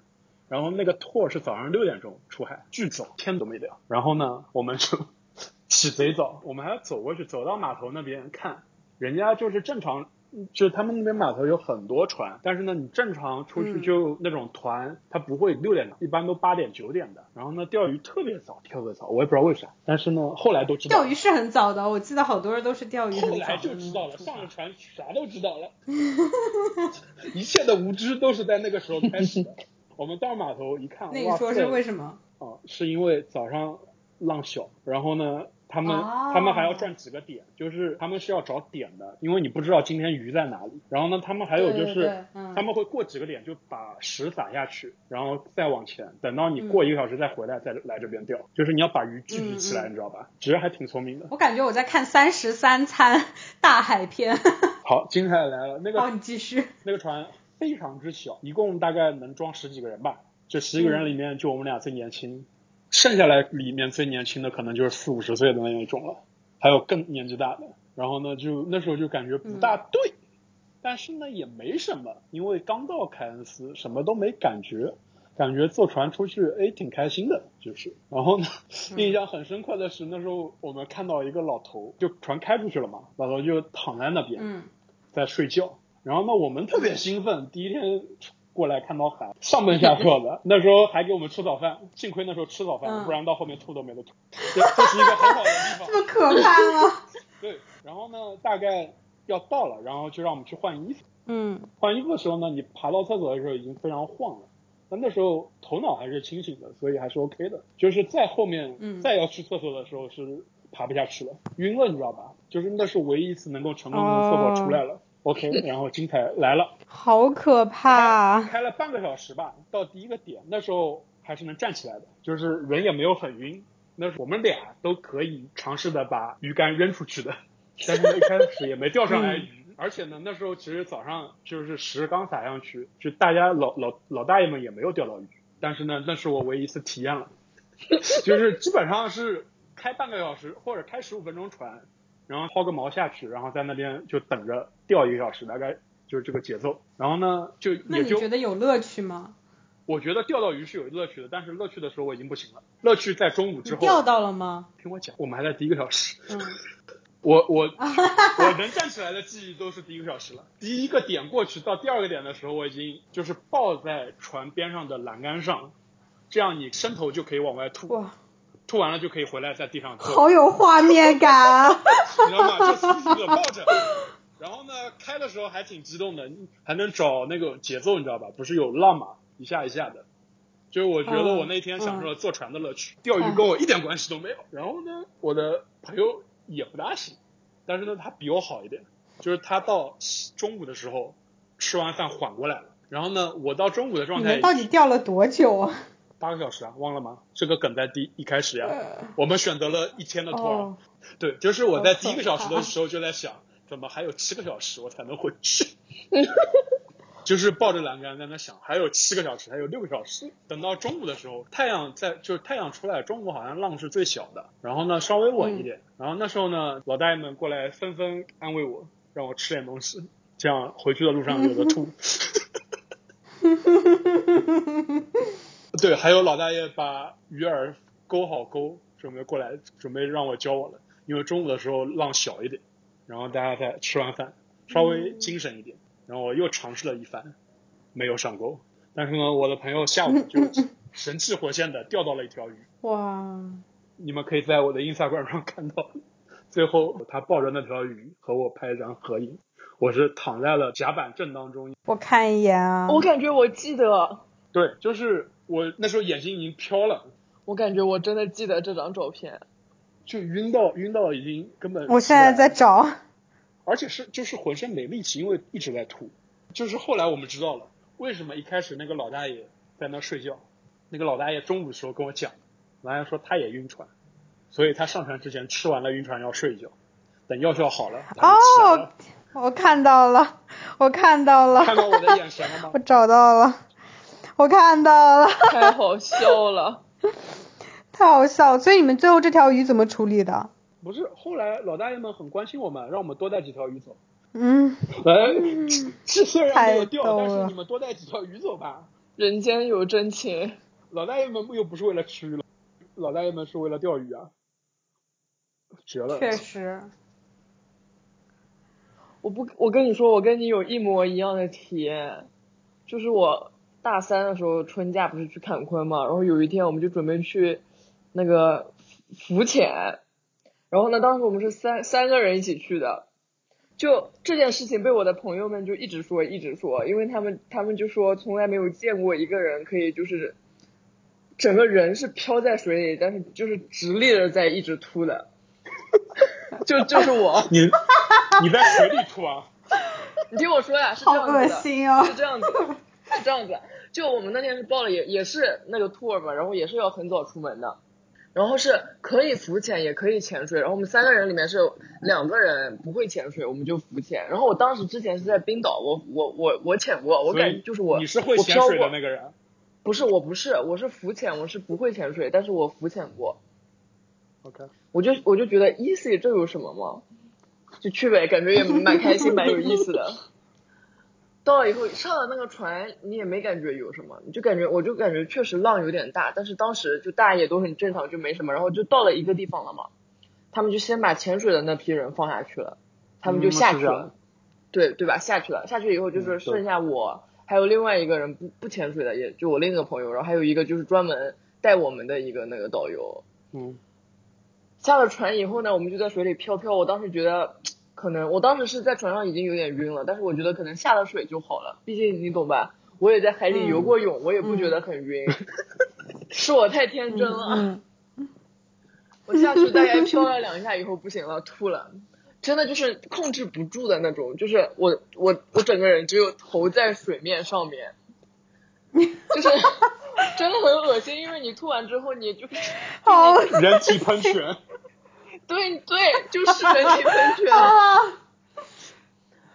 然后那个 tour 是早上六点钟出海，巨早，天都没亮。然后呢，我们就 起贼早，我们还要走过去，走到码头那边看，人家就是正常。就他们那边码头有很多船，但是呢，你正常出去就那种团，它不会六点一般都八点九点的。然后呢，钓鱼特别早，特别早，我也不知道为啥。但是呢，后来都知道。钓鱼是很早的，我记得好多人都是钓鱼后来就知道了，上了船啥都知道了。一切的无知都是在那个时候开始的。我们到码头一看，那你说是为什么？哦，是因为早上浪小，然后呢，他们、哦他们还要转几个点，就是他们是要找点的，因为你不知道今天鱼在哪里。然后呢，他们还有就是对对对嗯他们会过几个点就把食撒下去，然后再往前，等到你过一个小时再回来，再来这边钓。就是你要把鱼聚集起来，你知道吧？其实还挺聪明的。我感觉我在看《三十三餐 大海篇》。好，精彩来了，那个好，你继续。那个船非常之小，一共大概能装十几个人吧。这十几个人里面，就我们俩最年轻，剩下来里面最年轻的可能就是四五十岁的那一种了，还有更年纪大的。然后呢，就那时候就感觉不大对，但是呢也没什么，因为刚到凯恩斯，什么都没感觉。感觉坐船出去，哎，挺开心的，就是。然后呢，印象很深刻的是，那时候我们看到一个老头，就船开出去了嘛，老头就躺在那边，嗯在睡觉。然后呢，我们特别兴奋，第一天过来看到海，上奔下跳的。那时候还给我们吃早饭，幸亏那时候吃早饭，嗯不然到后面吐都没得吐。这 这是一个很好的地方。这么可怕吗？对，然后呢，大概要到了，然后就让我们去换衣服。嗯换衣服的时候呢，你爬到厕所的时候已经非常晃了。但那时候头脑还是清醒的，所以还是 OK 的。就是在后面嗯再要去厕所的时候是爬不下去了，晕了，你知道吧？就是那是唯一一次能够成功从厕所出来了。OK，然后精彩来了，好可怕！开了半个小时吧，到第一个点，那时候还是能站起来的，就是人也没有很晕。那时候我们俩都可以尝试的把鱼竿扔出去的，但是呢一开始也没钓上来鱼。而且呢，那时候其实早上就是食刚撒上去，就大家老老老大爷们也没有钓到鱼。但是呢，那是我唯一一次体验了，就是基本上是开半个小时或者开十五分钟船，然后薅个毛下去，然后在那边就等着钓一个小时，大概就是这个节奏。然后呢，就那你也就觉得有乐趣吗？我觉得钓到鱼是有乐趣的，但是乐趣的时候我已经不行了。乐趣在中午之后。你钓到了吗？听我讲，我们还在第一个小时。嗯，我我 我能站起来的记忆都是第一个小时了。第一个点过去到第二个点的时候，我已经就是抱在船边上的栏杆上，这样你伸头就可以往外吐，哇，吐完了就可以回来在地上坐，好有画面感啊！你知道吗？就死死的抱着。然后呢，开的时候还挺激动的，还能找那个节奏，你知道吧？不是有浪嘛，一下一下的。就是我觉得我那天享受了坐船的乐趣，钓鱼跟我一点关系都没有。然后呢，我的朋友也不大行，但是呢，他比我好一点，就是他到中午的时候吃完饭缓过来了。然后呢，我到中午的状态你们到底钓了多久啊？八个小时啊，忘了吗？这个梗在第一开始呀，我们选择了一天的 tour，、哦，对，就是我在第一个小时的时候就在想，怎么还有七个小时我才能回去？就是抱着栏杆在那想，还有七个小时，还有六个小时。等到中午的时候，太阳在，就是太阳出来，中午好像浪是最小的，然后呢稍微稳一点。然后那时候呢，老大爷们过来纷纷安慰我，让我吃点东西，这样回去的路上有的吐。对，还有老大爷把鱼饵勾好钩，准备过来，准备让我教我了。因为中午的时候浪小一点，然后大家在吃完饭，稍微精神一点，然后我又尝试了一番，没有上钩。但是呢，我的朋友下午就 神气活现的钓到了一条鱼，哇，你们可以在我的 Instagram 上看到。最后他抱着那条鱼和我拍一张合影，我是躺在了甲板正当中。我看一眼啊。我感觉我记得，对，就是我那时候眼睛已经飘了，我感觉我真的记得这张照片。就晕到晕到已经根本。我现在在。找。而且是就是浑身没力气，因为一直在吐。就是后来我们知道了为什么一开始那个老大爷在那睡觉，那个老大爷中午的时候跟我讲，老大爷说他也晕船，所以他上船之前吃完了晕船药睡一觉，等药效好了他就起来了。我看到了，我看到了，看到我的眼神了吗我？找到了，我看到了，太好笑了。太好笑了。所以你们最后这条鱼怎么处理的？不是，后来老大爷们很关心我们，让我们多带几条鱼走。嗯，哎，这虽然没有钓，但是你们多带几条鱼走吧。人间有真情。老大爷们又不是为了吃鱼了，老大爷们是为了钓鱼啊，绝了！确实。我不，我跟你说，我跟你有一模一样的体验，就是我大三的时候春假不是去坎昆嘛，然后有一天我们就准备去那个浮潜，然后呢，当时我们是三三个人一起去的，就这件事情被我的朋友们就一直说一直说，因为他们他们就说从来没有见过一个人可以就是整个人是漂在水里，但是就是直立着在一直吐的。就就是我，你你在水里吐啊？你听我说呀，是这样子的，好恶心哦是这样子，是这样子的。就我们那天是报了也也是那个 tour 嘛，然后也是要很早出门的，然后是可以浮潜也可以潜水，然后我们三个人里面是两个人不会潜水，我们就浮潜。然后我当时之前是在冰岛，我我我我潜过，我感觉就是我你是会潜水的那个人。不是我不是我是浮潜，我是不会潜水，但是我浮潜过。OK，我就我就觉得 easy 这有什么吗？就去呗，感觉也蛮开心，蛮有意思的。到了以后上了那个船，你也没感觉有什么，你就感觉我就感觉确实浪有点大，但是当时就大家也都很正常，就没什么。然后就到了一个地方了嘛，他们就先把潜水的那批人放下去了，他们就嗯下去了，对对吧？下去了，下去以后就是剩下我，还有另外一个人不不潜水的，也就我另一个朋友，然后还有一个就是专门带我们的一个那个导游，嗯，下了船以后呢，我们就在水里飘飘。我当时觉得，可能我当时是在船上已经有点晕了，但是我觉得可能下了水就好了。毕竟你懂吧，我也在海里游过泳，我也不觉得很晕。是我太天真了。嗯，我下去大概飘了两下以后不行了，吐了。真的就是控制不住的那种，就是我我我整个人只有头在水面上面，就是真的很恶心，因为你吐完之后你就好人体喷泉。对对，就是人体喷 泉。啊，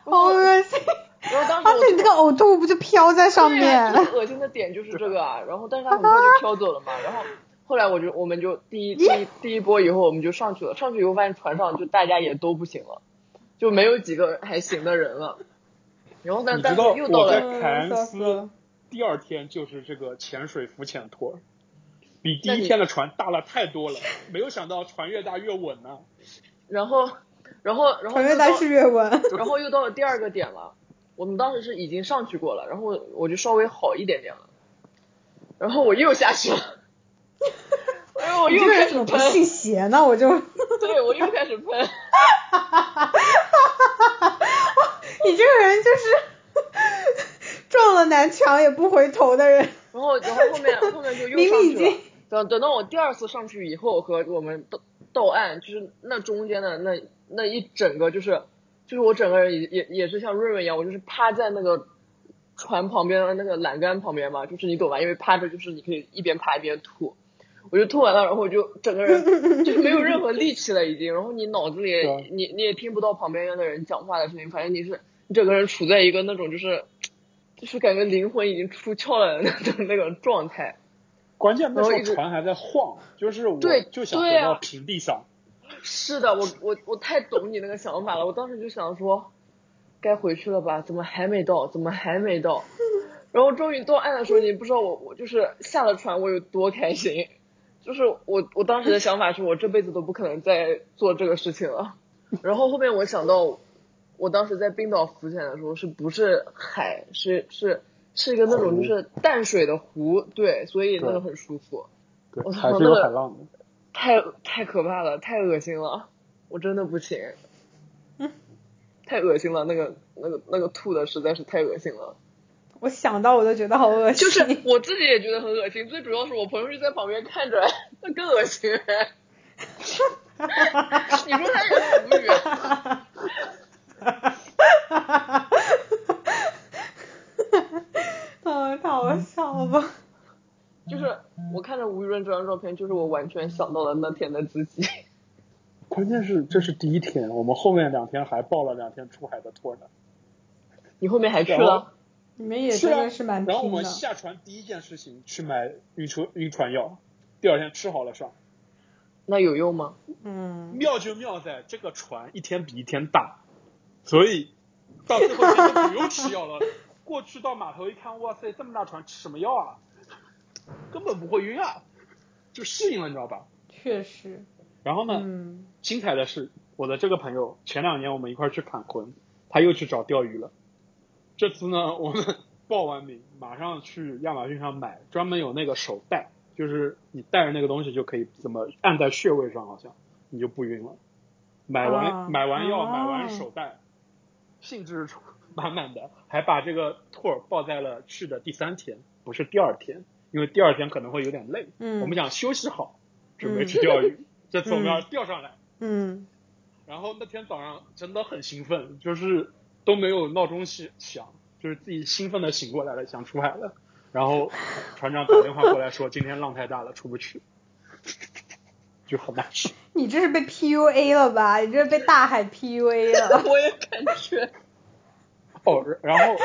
好恶心。然后当时我而且你那个呕吐不就飘在上面？最恶心的点就是这个啊，然后但是他很快就飘走了嘛，然后后来我就我们就第一第一第一波以后我们就上去了，上去以后发现船上就大家也都不行了，就没有几个还行的人了，然后但但是又到了，凯恩斯了第二天就是这个潜水浮潜托，比第一天的船大了太多了。没有想到船越大越稳呢、然后然后然后传阅又到单是越稳。然后又到了第二个点了，我们当时是已经上去过了，然后我就稍微好一点点了，然后我又下去了，然后我你又这个人怎么不开始喷，信邪呢？我就，对我又开始喷。你这个人就是撞了南墙也不回头的人。然后，然后后面后面就又上去了明已经。等等到我第二次上去以后，和我们到到岸，就是那中间的那那一整个，就是就是我整个人也也也是像瑞瑞一样，我就是趴在那个船旁边的那个栏杆旁边嘛，就是你懂吧？因为趴着就是你可以一边趴一边吐。我就吐完了，然后我就整个人 就是没有任何力气了，已经。然后你脑子里你你也听不到旁边的人讲话的声音，反正你是你整个人处在一个那种就是就是感觉灵魂已经出窍了的那种状态。关键那时候船还在晃，就是我对就想对啊回到平地上。是的，我我我太懂你那个想法了。我当时就想说，该回去了吧？怎么还没到？怎么还没到？然后终于到岸的时候，你不知道我我就是下了船我有多开心。就是我我当时的想法是我这辈子都不可能再做这个事情了。然后后面我想到，我当时在冰岛浮潜的时候，是不是海？是是是一个那种就是淡水的湖，对，所以那个很舒服。对，我操还是有那个海浪的。太太可怕了，太恶心了，我真的不行，嗯太恶心了，那个那个那个吐的实在是太恶心了，我想到我都觉得好恶心。就是我自己也觉得很恶心，最主要是我朋友就在旁边看着，那更恶心。你说他也很无语，啊，太好笑了。就是我看着吴雨润这张照片，就是我完全想到了那天的自己。关键是这是第一天，我们后面两天还报了两天出海的托呢。你后面还去了？你们也真的是蛮然后我们。下船第一件事情去买晕船晕船药，第二天吃好了上。那有用吗？嗯，妙就妙在这个船一天比一天大，所以到最后不用吃药了。过去到码头一看，哇塞，这么大船吃什么药啊？根本不会晕啊，就适应了，你知道吧？确实。然后呢，嗯，精彩的是，我的这个朋友前两年我们一块儿去砍魂，他又去找钓鱼了。这次呢，我们报完名，马上去亚马逊上买，专门有那个手带，就是你带着那个东西就可以怎么按在穴位上，好像你就不晕了。买完、啊买完药，哦买完手带，兴致 满满的，还把这个 tour 报在了去的第三天，不是第二天，因为第二天可能会有点累。嗯我们想休息好，准备去钓鱼。这次我们要钓上来。嗯，然后那天早上真的很兴奋，就是都没有闹钟响响，就是自己兴奋的醒过来了，想出海了。然后船长打电话过来说今天浪太大了，出不去，就很难受。你这是被 PUA 了吧？你这是被大海 PUA 了。我也感觉。哦，然后，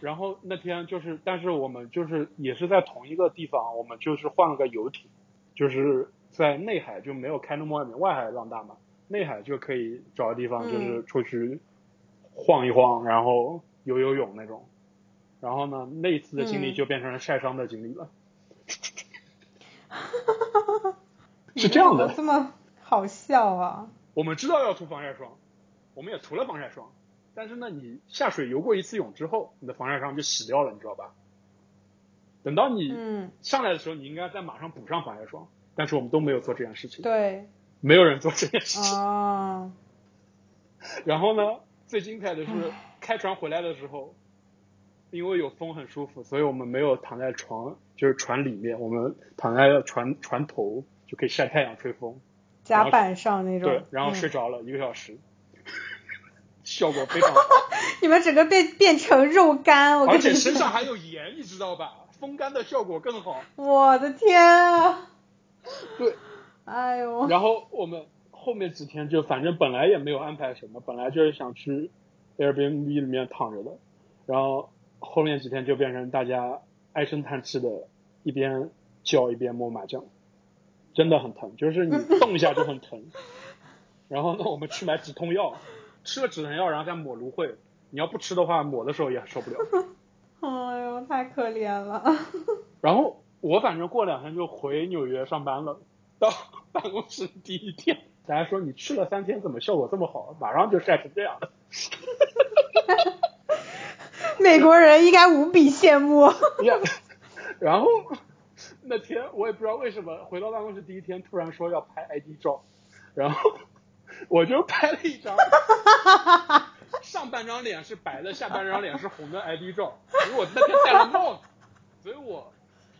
然后那天就是，但是我们就是也是在同一个地方，我们就是换了个游艇，就是在内海就没有开那么外面，外海浪大嘛，内海就可以找个地方就是出去晃一晃，然后游游泳那种。然后呢，那一次的经历就变成了晒伤的经历了。是这样的，这么好笑啊！我们知道要涂防晒霜，我们也涂了防晒霜，但是呢，你下水游过一次泳之后，你的防晒霜就洗掉了，你知道吧？等到你上来的时候，你应该再马上补上防晒霜，但是我们都没有做这件事情。对，没有人做这件事情。哦。然后呢，最精彩的是开船回来的时候，因为有风很舒服，所以我们没有躺在床，就是船里面，我们躺在船船头就可以晒太阳、吹风。甲板上那种。对，然后睡着了一个小时，效果非常好。你们整个变变成肉干，我而且身上还有盐，你知道吧？风干的效果更好。我的天啊！对。哎呦。然后我们后面几天就反正本来也没有安排什么，本来就是想去 Airbnb 里面躺着的，然后后面几天就变成大家唉声叹气的，一边叫一边摸麻将。真的很疼，就是你动一下就很疼。然后呢，我们去买止痛药，吃了止疼药，然后再抹芦荟。你要不吃的话，抹的时候也受不了。哎呦，太可怜了。然后我反正过两天就回纽约上班了。到办公室第一天，大家说你去了三天，怎么效果这么好？马上就晒成这样了。美国人应该无比羡慕。然后。那天我也不知道为什么回到办公室第一天突然说要拍 ID 照，然后我就拍了一张，上半张脸是白的，下半张脸是红的 ID 照，因为我那天戴了帽子，所以我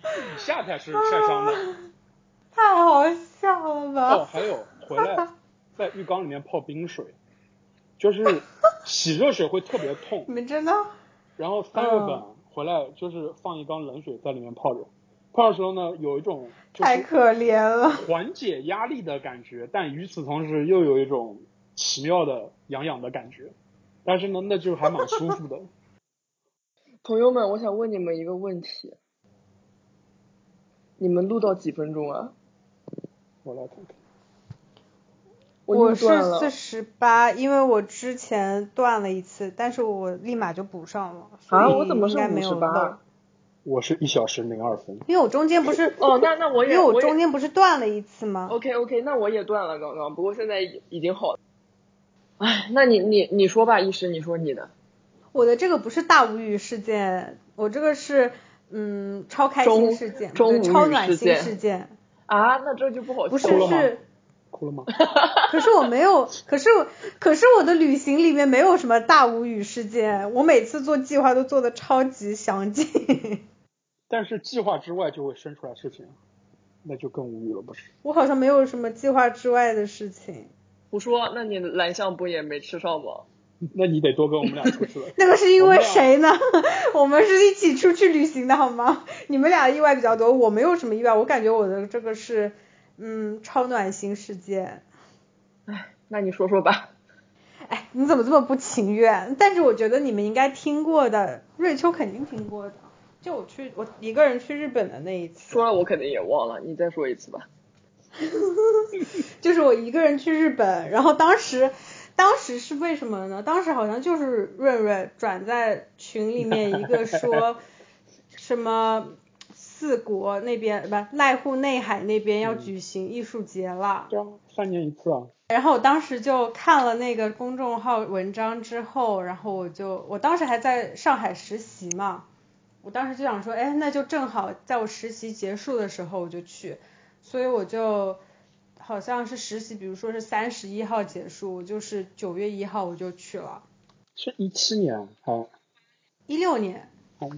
以下才是晒伤的。太好笑了吧！哦，还有回来 在浴缸里面泡冰水，就是洗热水会特别痛。你们真的？然后三月份回来就是放一缸冷水在里面泡着。泡的时候呢，有一种太可怜了，缓解压力的感觉，但与此同时又有一种奇妙的痒痒的感觉，但是呢，那就还蛮舒服的。朋友们，我想问你们一个问题，你们录到几分钟啊？我来看看。我是四十八，因为我之前断了一次，但是我立马就补上了，啊，我怎么是五十八？我是一小时零二分，因为我中间不是哦，那那我也因为我中间不是断了一次吗？OK OK，那我也断了刚刚，不过现在已经好了。哎，那你你你说吧，医师，你说你的。我的这个不是大无语事件，我这个是嗯超开心事件，超暖心事件。啊，那这就不好不是是。哭了吗？可是我没有，可是可是我的旅行里面没有什么大无语事件，我每次做计划都做的超级详尽。但是计划之外就会生出来事情，那就更无语了，不是？我好像没有什么计划之外的事情。胡说，那你蓝象不也没吃上吗？那你得多跟我们俩出去了。那个是因为谁呢？我们是一起出去旅行的好吗？你们俩意外比较多，我没有什么意外，我感觉我的这个是嗯超暖心事件。哎，那你说说吧。哎，你怎么这么不情愿？但是我觉得你们应该听过的，瑞秋肯定听过的。就我去我一个人去日本的那一次，说了我肯定也忘了，你再说一次吧。就是我一个人去日本，然后当时当时是为什么呢？当时好像就是瑞瑞转在群里面一个说什么四国那边不濑户内海那边要举行艺术节了，对啊，三年一次啊。然后我当时就看了那个公众号文章之后，然后我就我当时还在上海实习嘛。我当时就想说，哎，那就正好在我实习结束的时候我就去，所以我就好像是实习，比如说是三十一号结束，我就是九月一号我就去了。是一七年啊？一六年，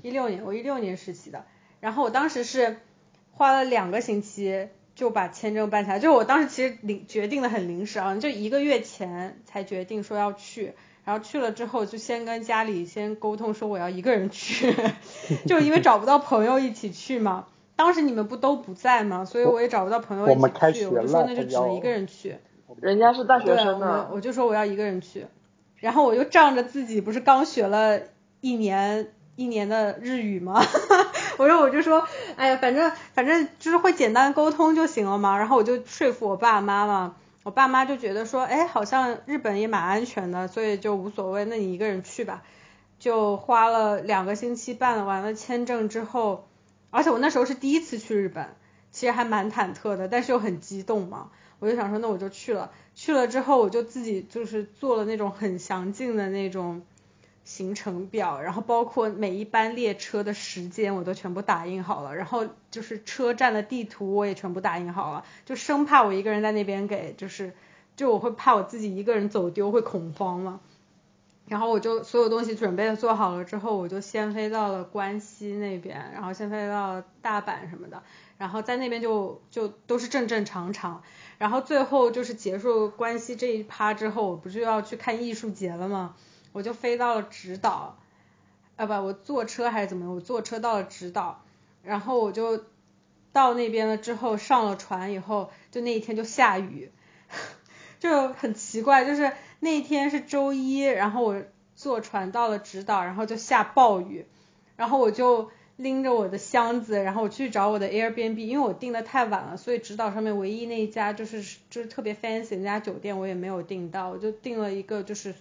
一六年，我一六年实习的。然后我当时是花了两个星期就把签证办下来。就我当时其实临决定的很临时啊，就一个月前才决定说要去，然后去了之后就先跟家里先沟通说我要一个人去，就因为找不到朋友一起去嘛。当时你们不都不在吗？所以我也找不到朋友一起去，我就说那就只能一个人去。人家是大学生呢，我就说我要一个人去，然后我就仗着自己不是刚学了一年一年的日语吗？我说我就说，哎呀，反正反正就是会简单沟通就行了嘛。然后我就说服我爸妈嘛，我爸妈就觉得说，哎，好像日本也蛮安全的，所以就无所谓，那你一个人去吧。就花了两个星期办完了签证之后，而且我那时候是第一次去日本，其实还蛮忐忑的，但是又很激动嘛。我就想说，那我就去了。去了之后，我就自己就是做了那种很详尽的那种行程表，然后包括每一班列车的时间我都全部打印好了，然后就是车站的地图我也全部打印好了，就生怕我一个人在那边给，就是就我会怕我自己一个人走丢会恐慌嘛。然后我就所有东西准备做好了之后，我就先飞到了关西那边，然后先飞到大阪什么的，然后在那边就就都是正正常常。然后最后就是结束关西这一趴之后，我不是要去看艺术节了吗？我就飞到了直岛，啊不，我坐车还是怎么？我坐车到了直岛，然后我就到那边了之后上了船以后，就那一天就下雨，就很奇怪，就是那一天是周一，然后我坐船到了直岛，然后就下暴雨，然后我就。拎着我的箱子，然后我去找我的 Airbnb，因为我订的太晚了，所以直岛上面唯一那一家就是就是特别 fancy 那家酒店我也没有订到，我就订了一个就是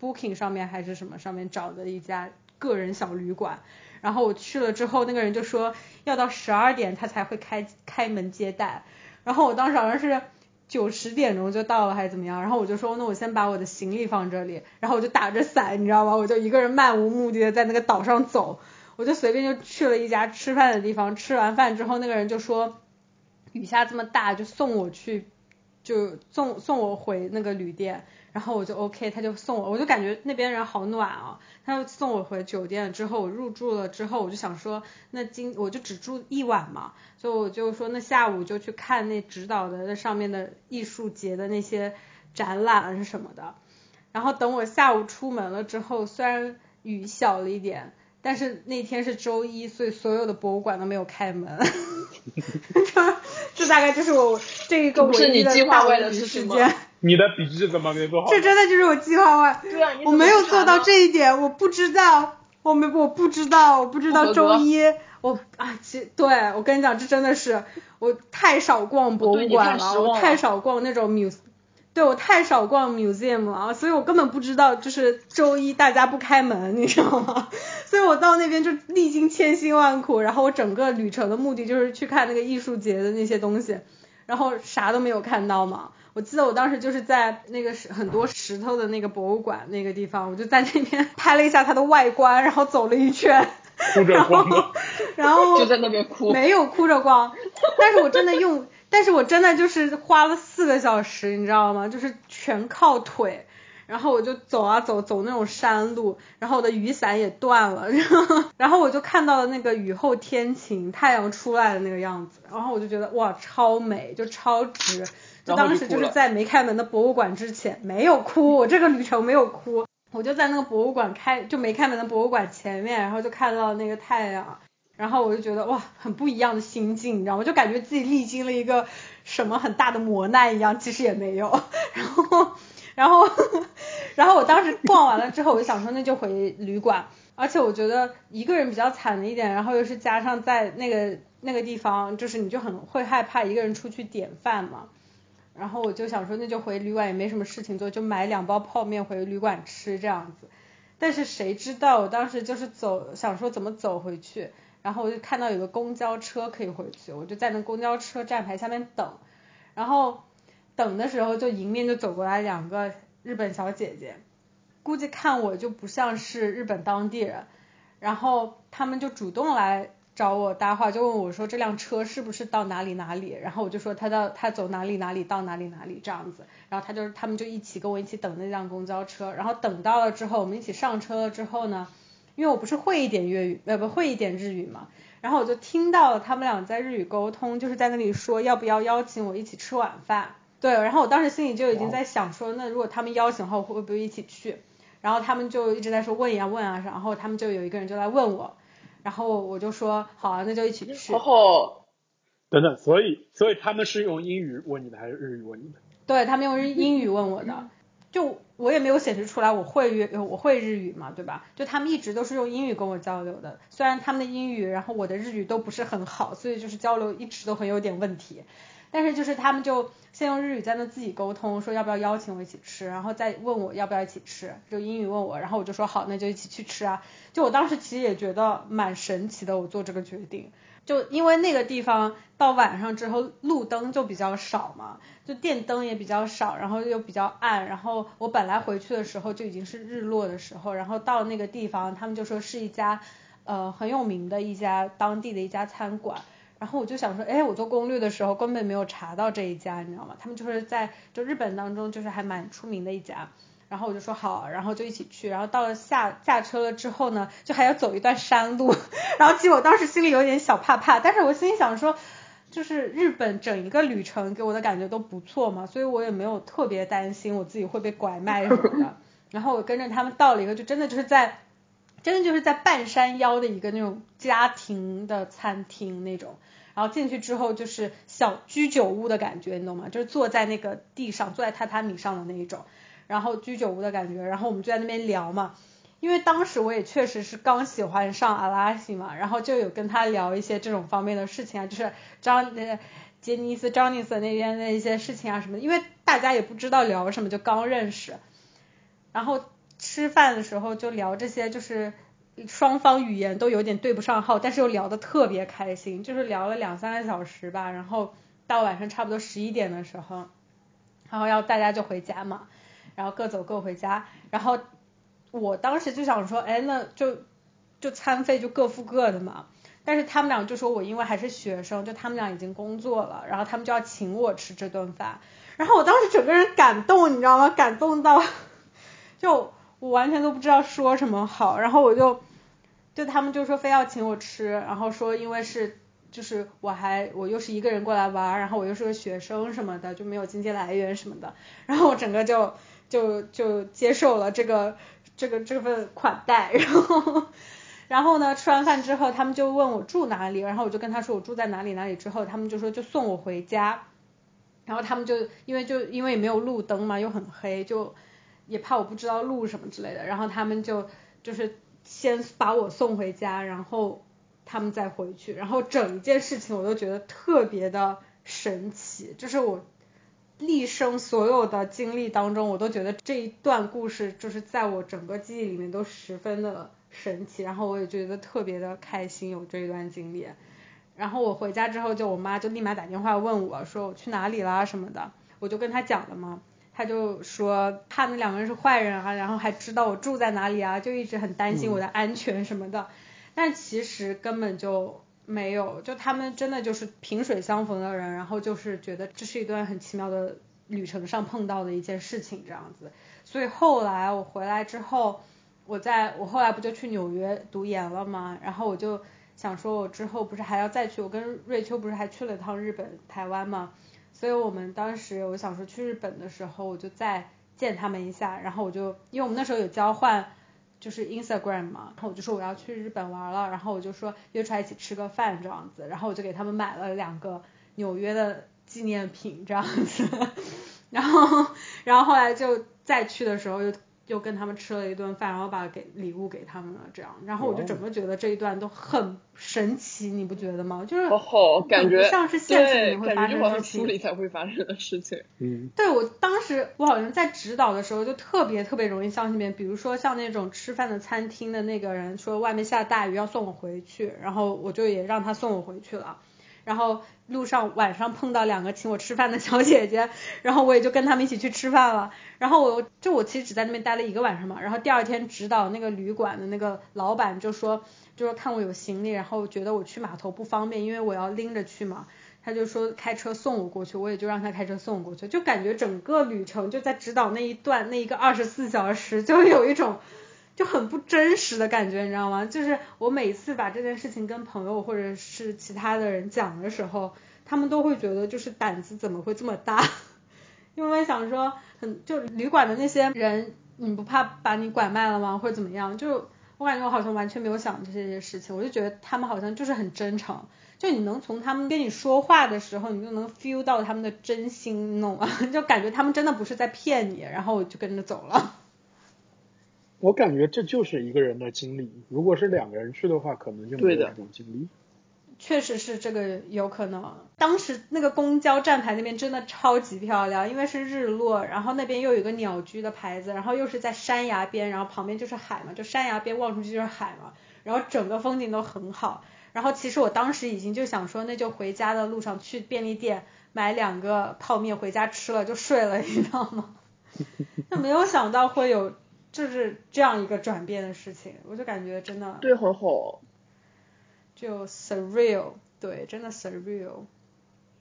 Booking 上面还是什么上面找的一家个人小旅馆，然后我去了之后，那个人就说要到十二点他才会开开门接待，然后我当时好像是九十点钟就到了还是怎么样，然后我就说那我先把我的行李放这里，然后我就打着伞，你知道吗？我就一个人漫无目的的在那个岛上走。我就随便就去了一家吃饭的地方，吃完饭之后，那个人就说雨下这么大，就送我去，就送送我回那个旅店，然后我就 OK，他就送我，我就感觉那边人好暖啊，他就送我回酒店之后，我入住了之后，我就想说，那今我就只住一晚嘛，所以我就说那下午就去看那指导的那上面的艺术节的那些展览什么的，然后等我下午出门了之后，虽然雨小了一点。但是那天是周一，所以所有的博物馆都没有开门。这这大概就是我这一个唯一的大外的时间。你的笔记怎么没做好？这真的就是我计划外。对啊，我没有做到这一点，我不知道，我没我不知道，我不知道周一我啊，其对我跟你讲，这真的是我太少逛博物馆了，我太少逛那种 muse。对我太少逛 museum 了，所以我根本不知道就是周一大家不开门，你知道吗？所以我到那边就历经千辛万苦，然后我整个旅程的目的就是去看那个艺术节的那些东西，然后啥都没有看到嘛。我记得我当时就是在那个很多石头的那个博物馆那个地方，我就在那边拍了一下它的外观，然后走了一圈，然后然后就在那边哭，没有哭着逛，但是我真的用。但是我真的就是花了四个小时，你知道吗？就是全靠腿，然后我就走啊走，走那种山路，然后我的雨伞也断了，然后我就看到了那个雨后天晴，太阳出来的那个样子，然后我就觉得哇，超美，就超值。就当时就是在没开门的博物馆之前，没有哭，我这个旅程没有哭，我就在那个博物馆开就没开门的博物馆前面，然后就看到那个太阳。然后我就觉得哇，很不一样的心境，你知道吗？就感觉自己历经了一个什么很大的磨难一样，其实也没有。然后，然后，然后我当时逛完了之后，我就想说那就回旅馆。而且我觉得一个人比较惨的一点，然后又是加上在那个那个地方，就是你就很会害怕一个人出去点饭嘛。然后我就想说那就回旅馆也没什么事情做，就买两包泡面回旅馆吃这样子。但是谁知道我当时就是走想说怎么走回去。然后我就看到有个公交车可以回去，我就在那公交车站牌下面等，然后等的时候就迎面就走过来两个日本小姐姐，估计看我就不像是日本当地人，然后他们就主动来找我搭话，就问我说这辆车是不是到哪里哪里，然后我就说他到他走哪里哪里到哪里哪里这样子，然后他就他们就一起跟我一起等那辆公交车，然后等到了之后我们一起上车了之后呢。因为我不是会一点粤语，呃不会一点日语嘛，然后我就听到了他们俩在日语沟通，就是在那里说要不要邀请我一起吃晚饭。对，然后我当时心里就已经在想说，那如果他们邀请的话，我会不会一起去？然后他们就一直在说问呀问啊，然后他们就有一个人就来问我，然后我就说好啊，那就一起去。然后，等等，所以所以他们是用英语问你的还是日语问你的？对他们用英语问我的。就我也没有显示出来我会日我会日语嘛，对吧？就他们一直都是用英语跟我交流的，虽然他们的英语，然后我的日语都不是很好，所以就是交流一直都很有点问题。但是就是他们就先用日语在那自己沟通，说要不要邀请我一起吃，然后再问我要不要一起吃，就英语问我，然后我就说好，那就一起去吃啊。就我当时其实也觉得蛮神奇的，我做这个决定。就因为那个地方到晚上之后路灯就比较少嘛，就电灯也比较少，然后又比较暗，然后我本来回去的时候就已经是日落的时候，然后到那个地方，他们就说是一家呃很有名的一家当地的一家餐馆，然后我就想说，哎，我做攻略的时候根本没有查到这一家，你知道吗？他们就是在就日本当中就是还蛮出名的一家。然后我就说好，然后就一起去。然后到了下下车了之后呢，就还要走一段山路。然后其实我当时心里有点小怕怕，但是我心里想说，就是日本整一个旅程给我的感觉都不错嘛，所以我也没有特别担心我自己会被拐卖什么的。然后我跟着他们到了一个，就真的就是在，真的就是在半山腰的一个那种家庭的餐厅那种。然后进去之后就是小居酒屋的感觉，你懂吗？就是坐在那个地上，坐在榻榻米上的那一种。然后居酒屋的感觉，然后我们就在那边聊嘛，因为当时我也确实是刚喜欢上阿拉西嘛，然后就有跟他聊一些这种方面的事情啊，就是张呃杰尼斯张尼斯那边的一些事情啊什么，因为大家也不知道聊什么，就刚认识，然后吃饭的时候就聊这些，就是双方语言都有点对不上号，但是又聊得特别开心，就是聊了两三个小时吧，然后到晚上差不多十一点的时候，然后要大家就回家嘛。然后各走各回家，然后我当时就想说，哎，那就就餐费就各付各的嘛。但是他们俩就说我因为还是学生，就他们俩已经工作了，然后他们就要请我吃这顿饭。然后我当时整个人感动，你知道吗？感动到就我完全都不知道说什么好。然后我就就他们就说非要请我吃，然后说因为是就是我还我又是一个人过来玩，然后我又是个学生什么的，就没有经济来源什么的。然后我整个就。就就接受了这个这个这份款待，然后然后呢，吃完饭之后，他们就问我住哪里，然后我就跟他说我住在哪里哪里，之后他们就说就送我回家，然后他们就因为就因为也没有路灯嘛，又很黑，就也怕我不知道路什么之类的，然后他们就就是先把我送回家，然后他们再回去，然后整一件事情我都觉得特别的神奇，就是我。毕生所有的经历当中，我都觉得这一段故事就是在我整个记忆里面都十分的神奇，然后我也觉得特别的开心有这一段经历。然后我回家之后，就我妈就立马打电话问我说我去哪里啦什么的，我就跟她讲了嘛，她就说怕那两个人是坏人啊，然后还知道我住在哪里啊，就一直很担心我的安全什么的，但其实根本就。没有，就他们真的就是萍水相逢的人，然后就是觉得这是一段很奇妙的旅程上碰到的一件事情这样子。所以后来我回来之后，我在我后来不就去纽约读研了吗？然后我就想说，我之后不是还要再去？我跟瑞秋不是还去了一趟日本、台湾吗？所以我们当时我想说去日本的时候，我就再见他们一下。然后我就因为我们那时候有交换。就是 Instagram 嘛，然后我就说我要去日本玩了，然后我就说约出来一起吃个饭这样子，然后我就给他们买了两个纽约的纪念品这样子，然后然后后来就再去的时候又。就跟他们吃了一顿饭，然后把给礼物给他们了，这样，然后我就整个觉得这一段都很神奇，你不觉得吗？就是感觉像是现实里面会发生的事情，书里才会发生的事情。嗯，对我当时我好像在指导的时候就特别特别容易相信别人，比如说像那种吃饭的餐厅的那个人说外面下大雨要送我回去，然后我就也让他送我回去了。然后路上晚上碰到两个请我吃饭的小姐姐，然后我也就跟他们一起去吃饭了。然后我就我其实只在那边待了一个晚上嘛。然后第二天指导那个旅馆的那个老板就说，就说看我有行李，然后觉得我去码头不方便，因为我要拎着去嘛。他就说开车送我过去，我也就让他开车送我过去。就感觉整个旅程就在指导那一段那一个二十四小时，就有一种就很不真实的感觉，你知道吗？就是我每次把这件事情跟朋友或者是其他的人讲的时候，他们都会觉得就是胆子怎么会这么大？因为想说，很就旅馆的那些人，你不怕把你拐卖了吗？或者怎么样？就我感觉我好像完全没有想这些事情，我就觉得他们好像就是很真诚，就你能从他们跟你说话的时候，你就能 feel 到他们的真心，那种 就感觉他们真的不是在骗你，然后我就跟着走了。我感觉这就是一个人的经历，如果是两个人去的话，可能就没有这种经历。确实是这个有可能。当时那个公交站牌那边真的超级漂亮，因为是日落，然后那边又有一个鸟居的牌子，然后又是在山崖边，然后旁边就是海嘛，就山崖边望出去就是海嘛，然后整个风景都很好。然后其实我当时已经就想说，那就回家的路上去便利店买两个泡面回家吃了就睡了，你知道吗？就没有想到会有。就是这样一个转变的事情，我就感觉真的对很好，就 surreal，对，真的 surreal。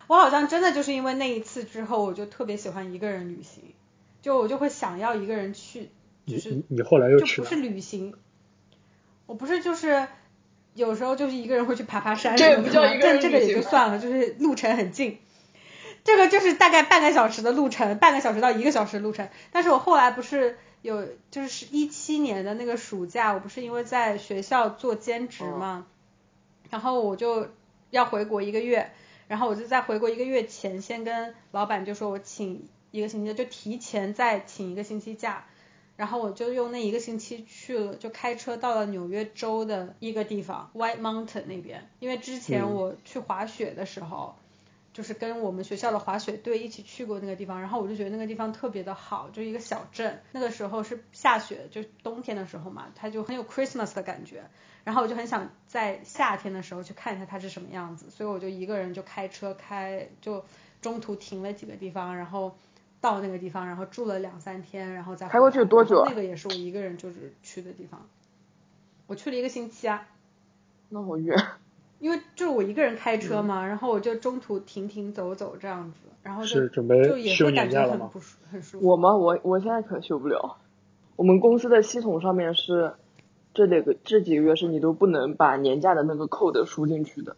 我好像真的就是因为那一次之后，我就特别喜欢一个人旅行，就我就会想要一个人去，就是你后来又去不是旅行，我不是就是有时候就是一个人会去爬爬山什么的，但这个也就算了，就是路程很近。这个就是大概半个小时的路程，半个小时到一个小时的路程。但是我后来不是。有就是一七年的那个暑假，我不是因为在学校做兼职嘛，然后我就要回国一个月，然后我就在回国一个月前，先跟老板就说我请一个星期，就提前再请一个星期假，然后我就用那一个星期去了，就开车到了纽约州的一个地方，White Mountain 那边，因为之前我去滑雪的时候。就是跟我们学校的滑雪队一起去过那个地方，然后我就觉得那个地方特别的好，就一个小镇。那个时候是下雪，就冬天的时候嘛，它就很有 Christmas 的感觉。然后我就很想在夏天的时候去看一下它是什么样子，所以我就一个人就开车开，就中途停了几个地方，然后到那个地方，然后住了两三天，然后再开过去多久？那个也是我一个人就是去的地方，我去了一个星期啊。那么远。因为就是我一个人开车嘛，然后我就中途停停走走这样子，然后就就也会感觉很不舒很舒服。我吗？我我现在可休不了。我们公司的系统上面是这几个这几个月是你都不能把年假的那个 code 输进去的，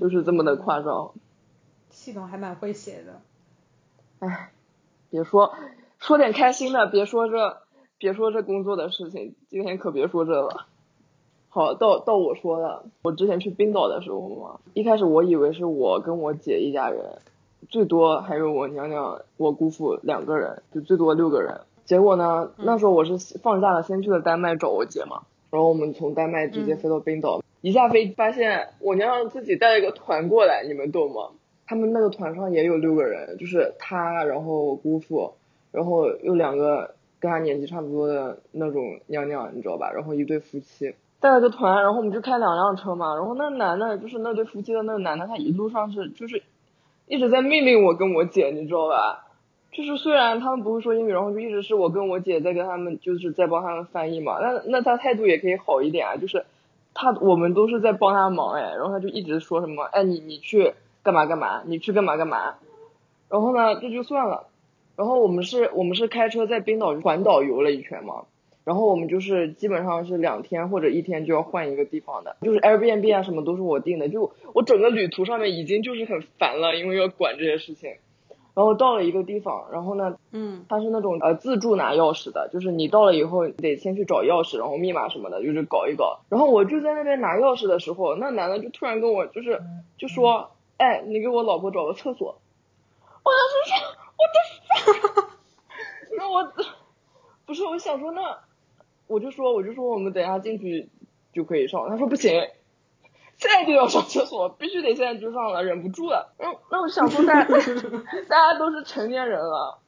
就是这么的夸张。系统还蛮会写的。唉，别说说点开心的，别说这别说这工作的事情，今天可别说这了。好，到到我说了，我之前去冰岛的时候嘛，一开始我以为是我跟我姐一家人，最多还有我娘娘、我姑父两个人，就最多六个人。结果呢，那时候我是放假了，先去了丹麦找我姐嘛，然后我们从丹麦直接飞到冰岛，一下飞发现我娘娘自己带了一个团过来，你们懂吗？他们那个团上也有六个人，就是她，然后我姑父，然后又两个跟她年纪差不多的那种娘娘，你知道吧？然后一对夫妻。带了个团，然后我们就开两辆车嘛，然后那男的，就是那对夫妻的那个男的，他一路上是就是一直在命令我跟我姐，你知道吧？就是虽然他们不会说英语，然后就一直是我跟我姐在跟他们，就是在帮他们翻译嘛。那那他态度也可以好一点啊，就是他我们都是在帮他忙哎，然后他就一直说什么哎你你去干嘛干嘛，你去干嘛干嘛。然后呢这就算了，然后我们是我们是开车在冰岛环岛游了一圈嘛。然后我们就是基本上是两天或者一天就要换一个地方的，就是 Airbnb 啊什么都是我定的，就我整个旅途上面已经就是很烦了，因为要管这些事情。然后到了一个地方，然后呢，嗯，他是那种呃自助拿钥匙的，就是你到了以后得先去找钥匙，然后密码什么的，就是搞一搞。然后我就在那边拿钥匙的时候，那男的就突然跟我就是就说，哎，你给我老婆找个厕所。我当时说，我的，那我 不是我想说那。我就说，我就说，我们等下进去就可以上。他说不行，现在就要上厕所，必须得现在就上了，忍不住了。那那我想说，大家 大家都是成年人了，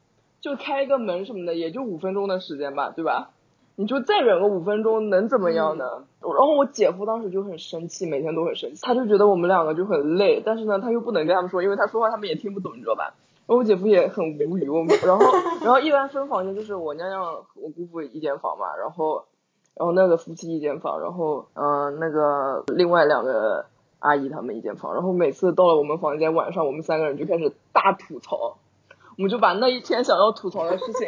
就开一个门什么的，也就五分钟的时间吧，对吧？你就再忍个五分钟，能怎么样呢？然后我姐夫当时就很生气，每天都很生气，他就觉得我们两个就很累，但是呢，他又不能跟他们说，因为他说话他们也听不懂，你知道吧？我姐夫也很无语，我们然后然后一般分房间就是我娘娘我姑父一间房嘛，然后然后那个夫妻一间房，然后嗯那个另外两个阿姨他们一间房，然后每次到了我们房间晚上，我们三个人就开始大吐槽，我们就把那一天想要吐槽的事情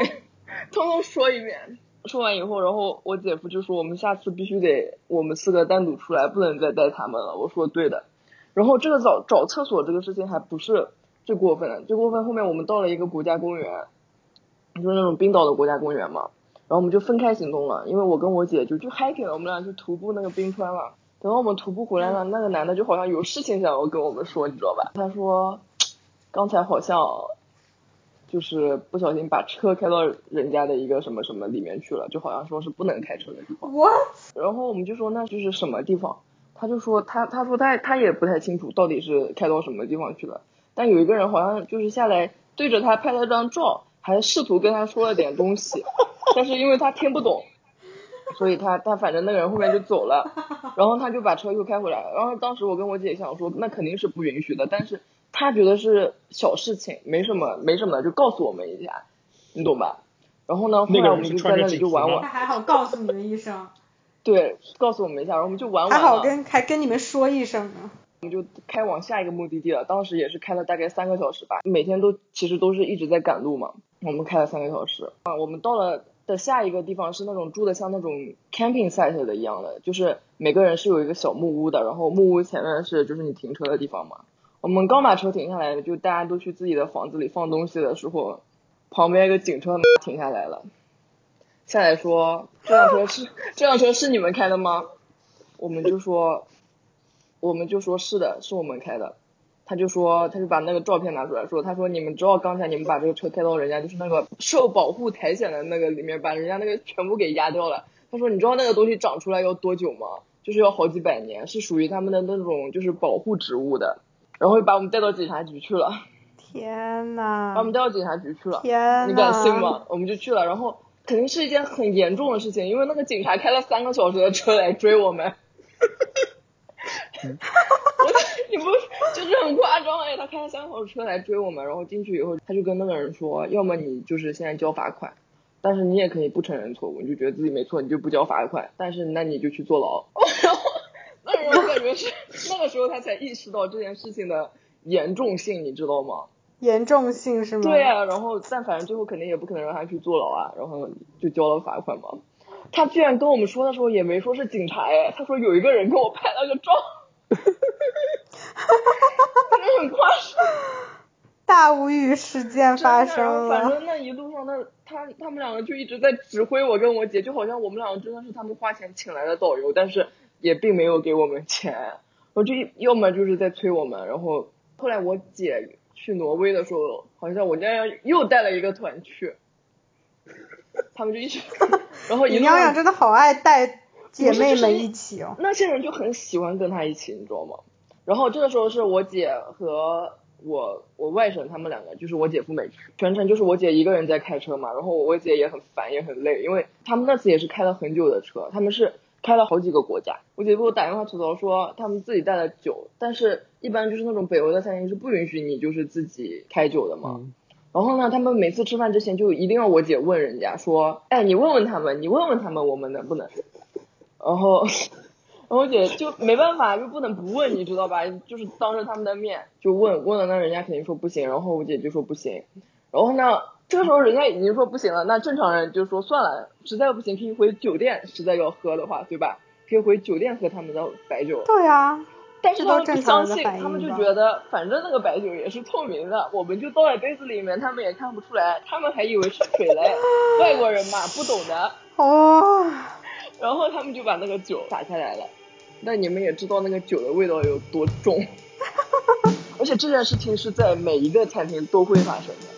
通通说一遍，说完以后，然后我姐夫就说我们下次必须得我们四个单独出来，不能再带他们了。我说对的。然后这个找找厕所这个事情还不是最过分的，最过分后面我们到了一个国家公园，就是那种冰岛的国家公园嘛。然后我们就分开行动了，因为我跟我姐就去 hiking 了，我们俩去徒步那个冰川了。等到我们徒步回来了，那个男的就好像有事情想要跟我们说，你知道吧？他说刚才好像。就是不小心把车开到人家的一个什么什么里面去了，就好像说是不能开车的地方。What？然后我们就说那就是什么地方？他就说他他说他他也不太清楚到底是开到什么地方去了。但有一个人好像就是下来对着他拍了张照，还试图跟他说了点东西，但是因为他听不懂，所以他他反正那个人后面就走了，然后他就把车又开回来了。然后当时我跟我姐想说那肯定是不允许的，但是。他觉得是小事情，没什么，没什么，就告诉我们一下，你懂吧？然后呢，后来我们就在那里就玩玩。他还好告诉你们一声。对，告诉我们一下，然后我们就玩玩。还好跟还跟你们说一声呢。我们就开往下一个目的地了，当时也是开了大概三个小时吧，每天都其实都是一直在赶路嘛。我们开了三个小时啊，我们到了的下一个地方是那种住的像那种 camping site 的一样的，就是每个人是有一个小木屋的，然后木屋前面是就是你停车的地方嘛。我们刚把车停下来，就大家都去自己的房子里放东西的时候，旁边一个警车 停下来了，下来说这辆车是这辆车是你们开的吗？我们就说，我们就说是的，是我们开的。他就说，他就把那个照片拿出来说，他说你们知道刚才你们把这个车开到人家就是那个受保护苔藓的那个里面，把人家那个全部给压掉了。他说你知道那个东西长出来要多久吗？就是要好几百年，是属于他们的那种就是保护植物的。然后就把我们带到警察局去了。天呐！把我们带到警察局去了。天你敢信吗？我们就去了，然后肯定是一件很严重的事情，因为那个警察开了三个小时的车来追我们。我 你不就是很夸张哎？他开了三号车来追我们，然后进去以后，他就跟那个人说，要么你就是现在交罚款，但是你也可以不承认错误，你就觉得自己没错，你就不交罚款，但是那你就去坐牢。然后。我感觉是 那个时候他才意识到这件事情的严重性，你知道吗？严重性是吗？对啊，然后但反正最后肯定也不可能让他去坐牢啊，然后就交了罚款嘛。他居然跟我们说的时候也没说是警察哎，他说有一个人跟我拍了个照，哈哈哈哈哈，很夸张。大无语事件发生了。反正那一路上，那他他们两个就一直在指挥我跟我姐，就好像我们两个真的是他们花钱请来的导游，但是。也并没有给我们钱，我就要么就是在催我们，然后后来我姐去挪威的时候，好像我家又带了一个团去，他们就一起，然后你娘娘真的好爱带姐妹们一起哦，那些人就很喜欢跟他一起，你知道吗？然后这个时候是我姐和我我外甥他们两个，就是我姐夫没去，全程就是我姐一个人在开车嘛，然后我姐也很烦也很累，因为他们那次也是开了很久的车，他们是。开了好几个国家，我姐给我打电话吐槽说他们自己带了酒，但是一般就是那种北欧的餐厅是不允许你就是自己开酒的嘛。然后呢，他们每次吃饭之前就一定要我姐问人家说，哎，你问问他们，你问问他们我们能不能。然后，我姐就没办法，就不能不问，你知道吧？就是当着他们的面就问，问了那人家肯定说不行，然后我姐就说不行。然后呢？这个时候人家已经说不行了，那正常人就说算了，实在不行可以回酒店，实在要喝的话，对吧？可以回酒店喝他们的白酒。对啊，但是他们不相信，他们就觉得反正那个白酒也是透明的，我们就倒在杯子里面，他们也看不出来，他们还以为是水嘞。外国人嘛，不懂的。哦。然后他们就把那个酒洒下来了，那你们也知道那个酒的味道有多重。而且这件事情是在每一个餐厅都会发生的。